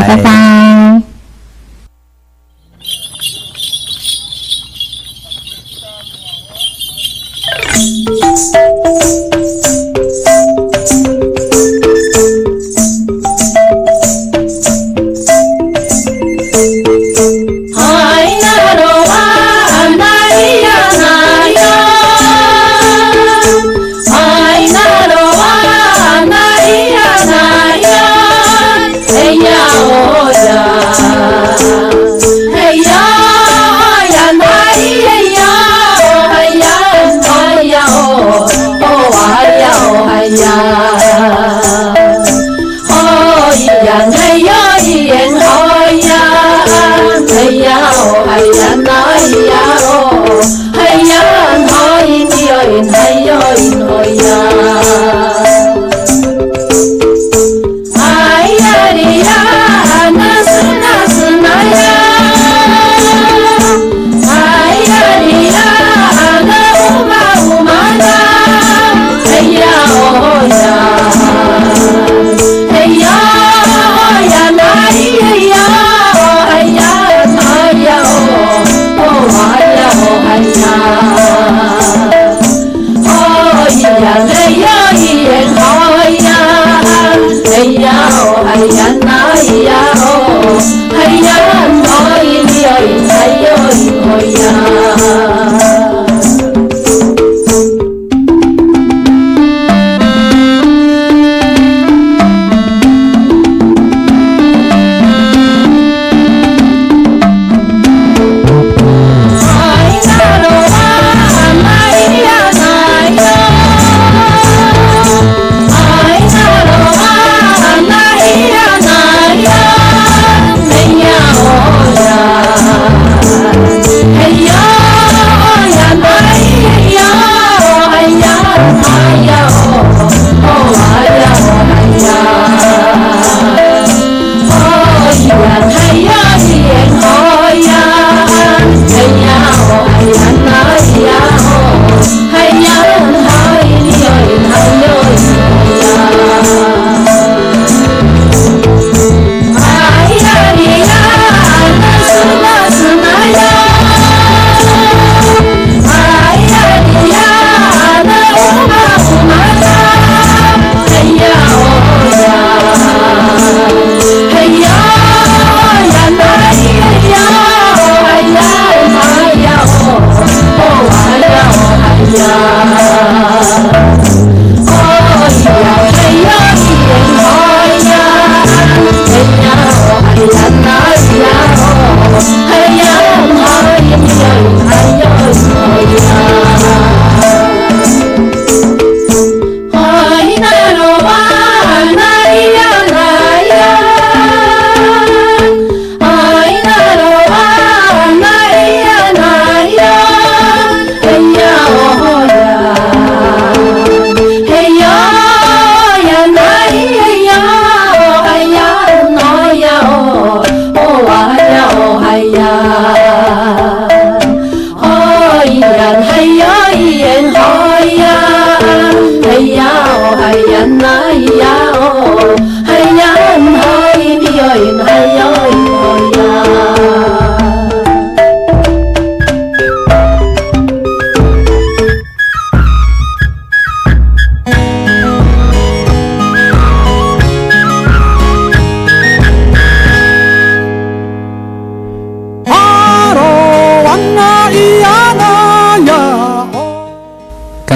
S1: 拜拜，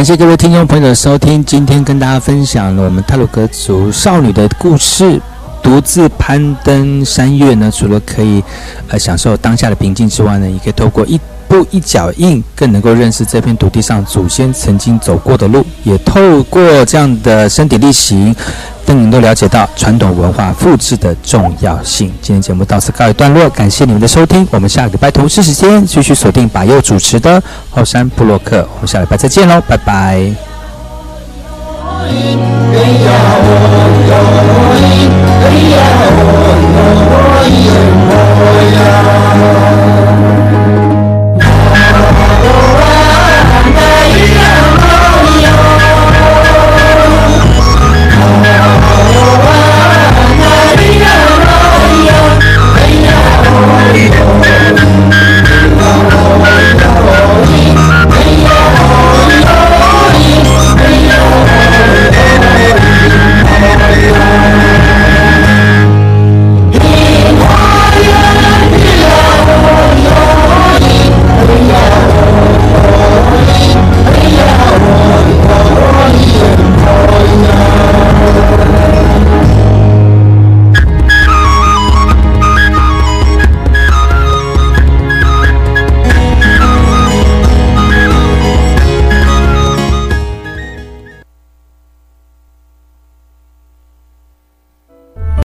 S1: 感谢各位听众朋友的收听，今天跟大家分享了我们泰鲁格族少女的故事。独自攀登山岳呢，除了可以呃享受当下的平静之外呢，也可以透过一步一脚印，更能够认识这片土地上祖先曾经走过的路。也透过这样的身体力行，您都了解到传统文化复制的重要性。今天节目到此告一段落，感谢你们的收听。我们下个礼拜同事时间继续锁定把右主持的后山布洛克，我们下礼拜再见喽，拜拜。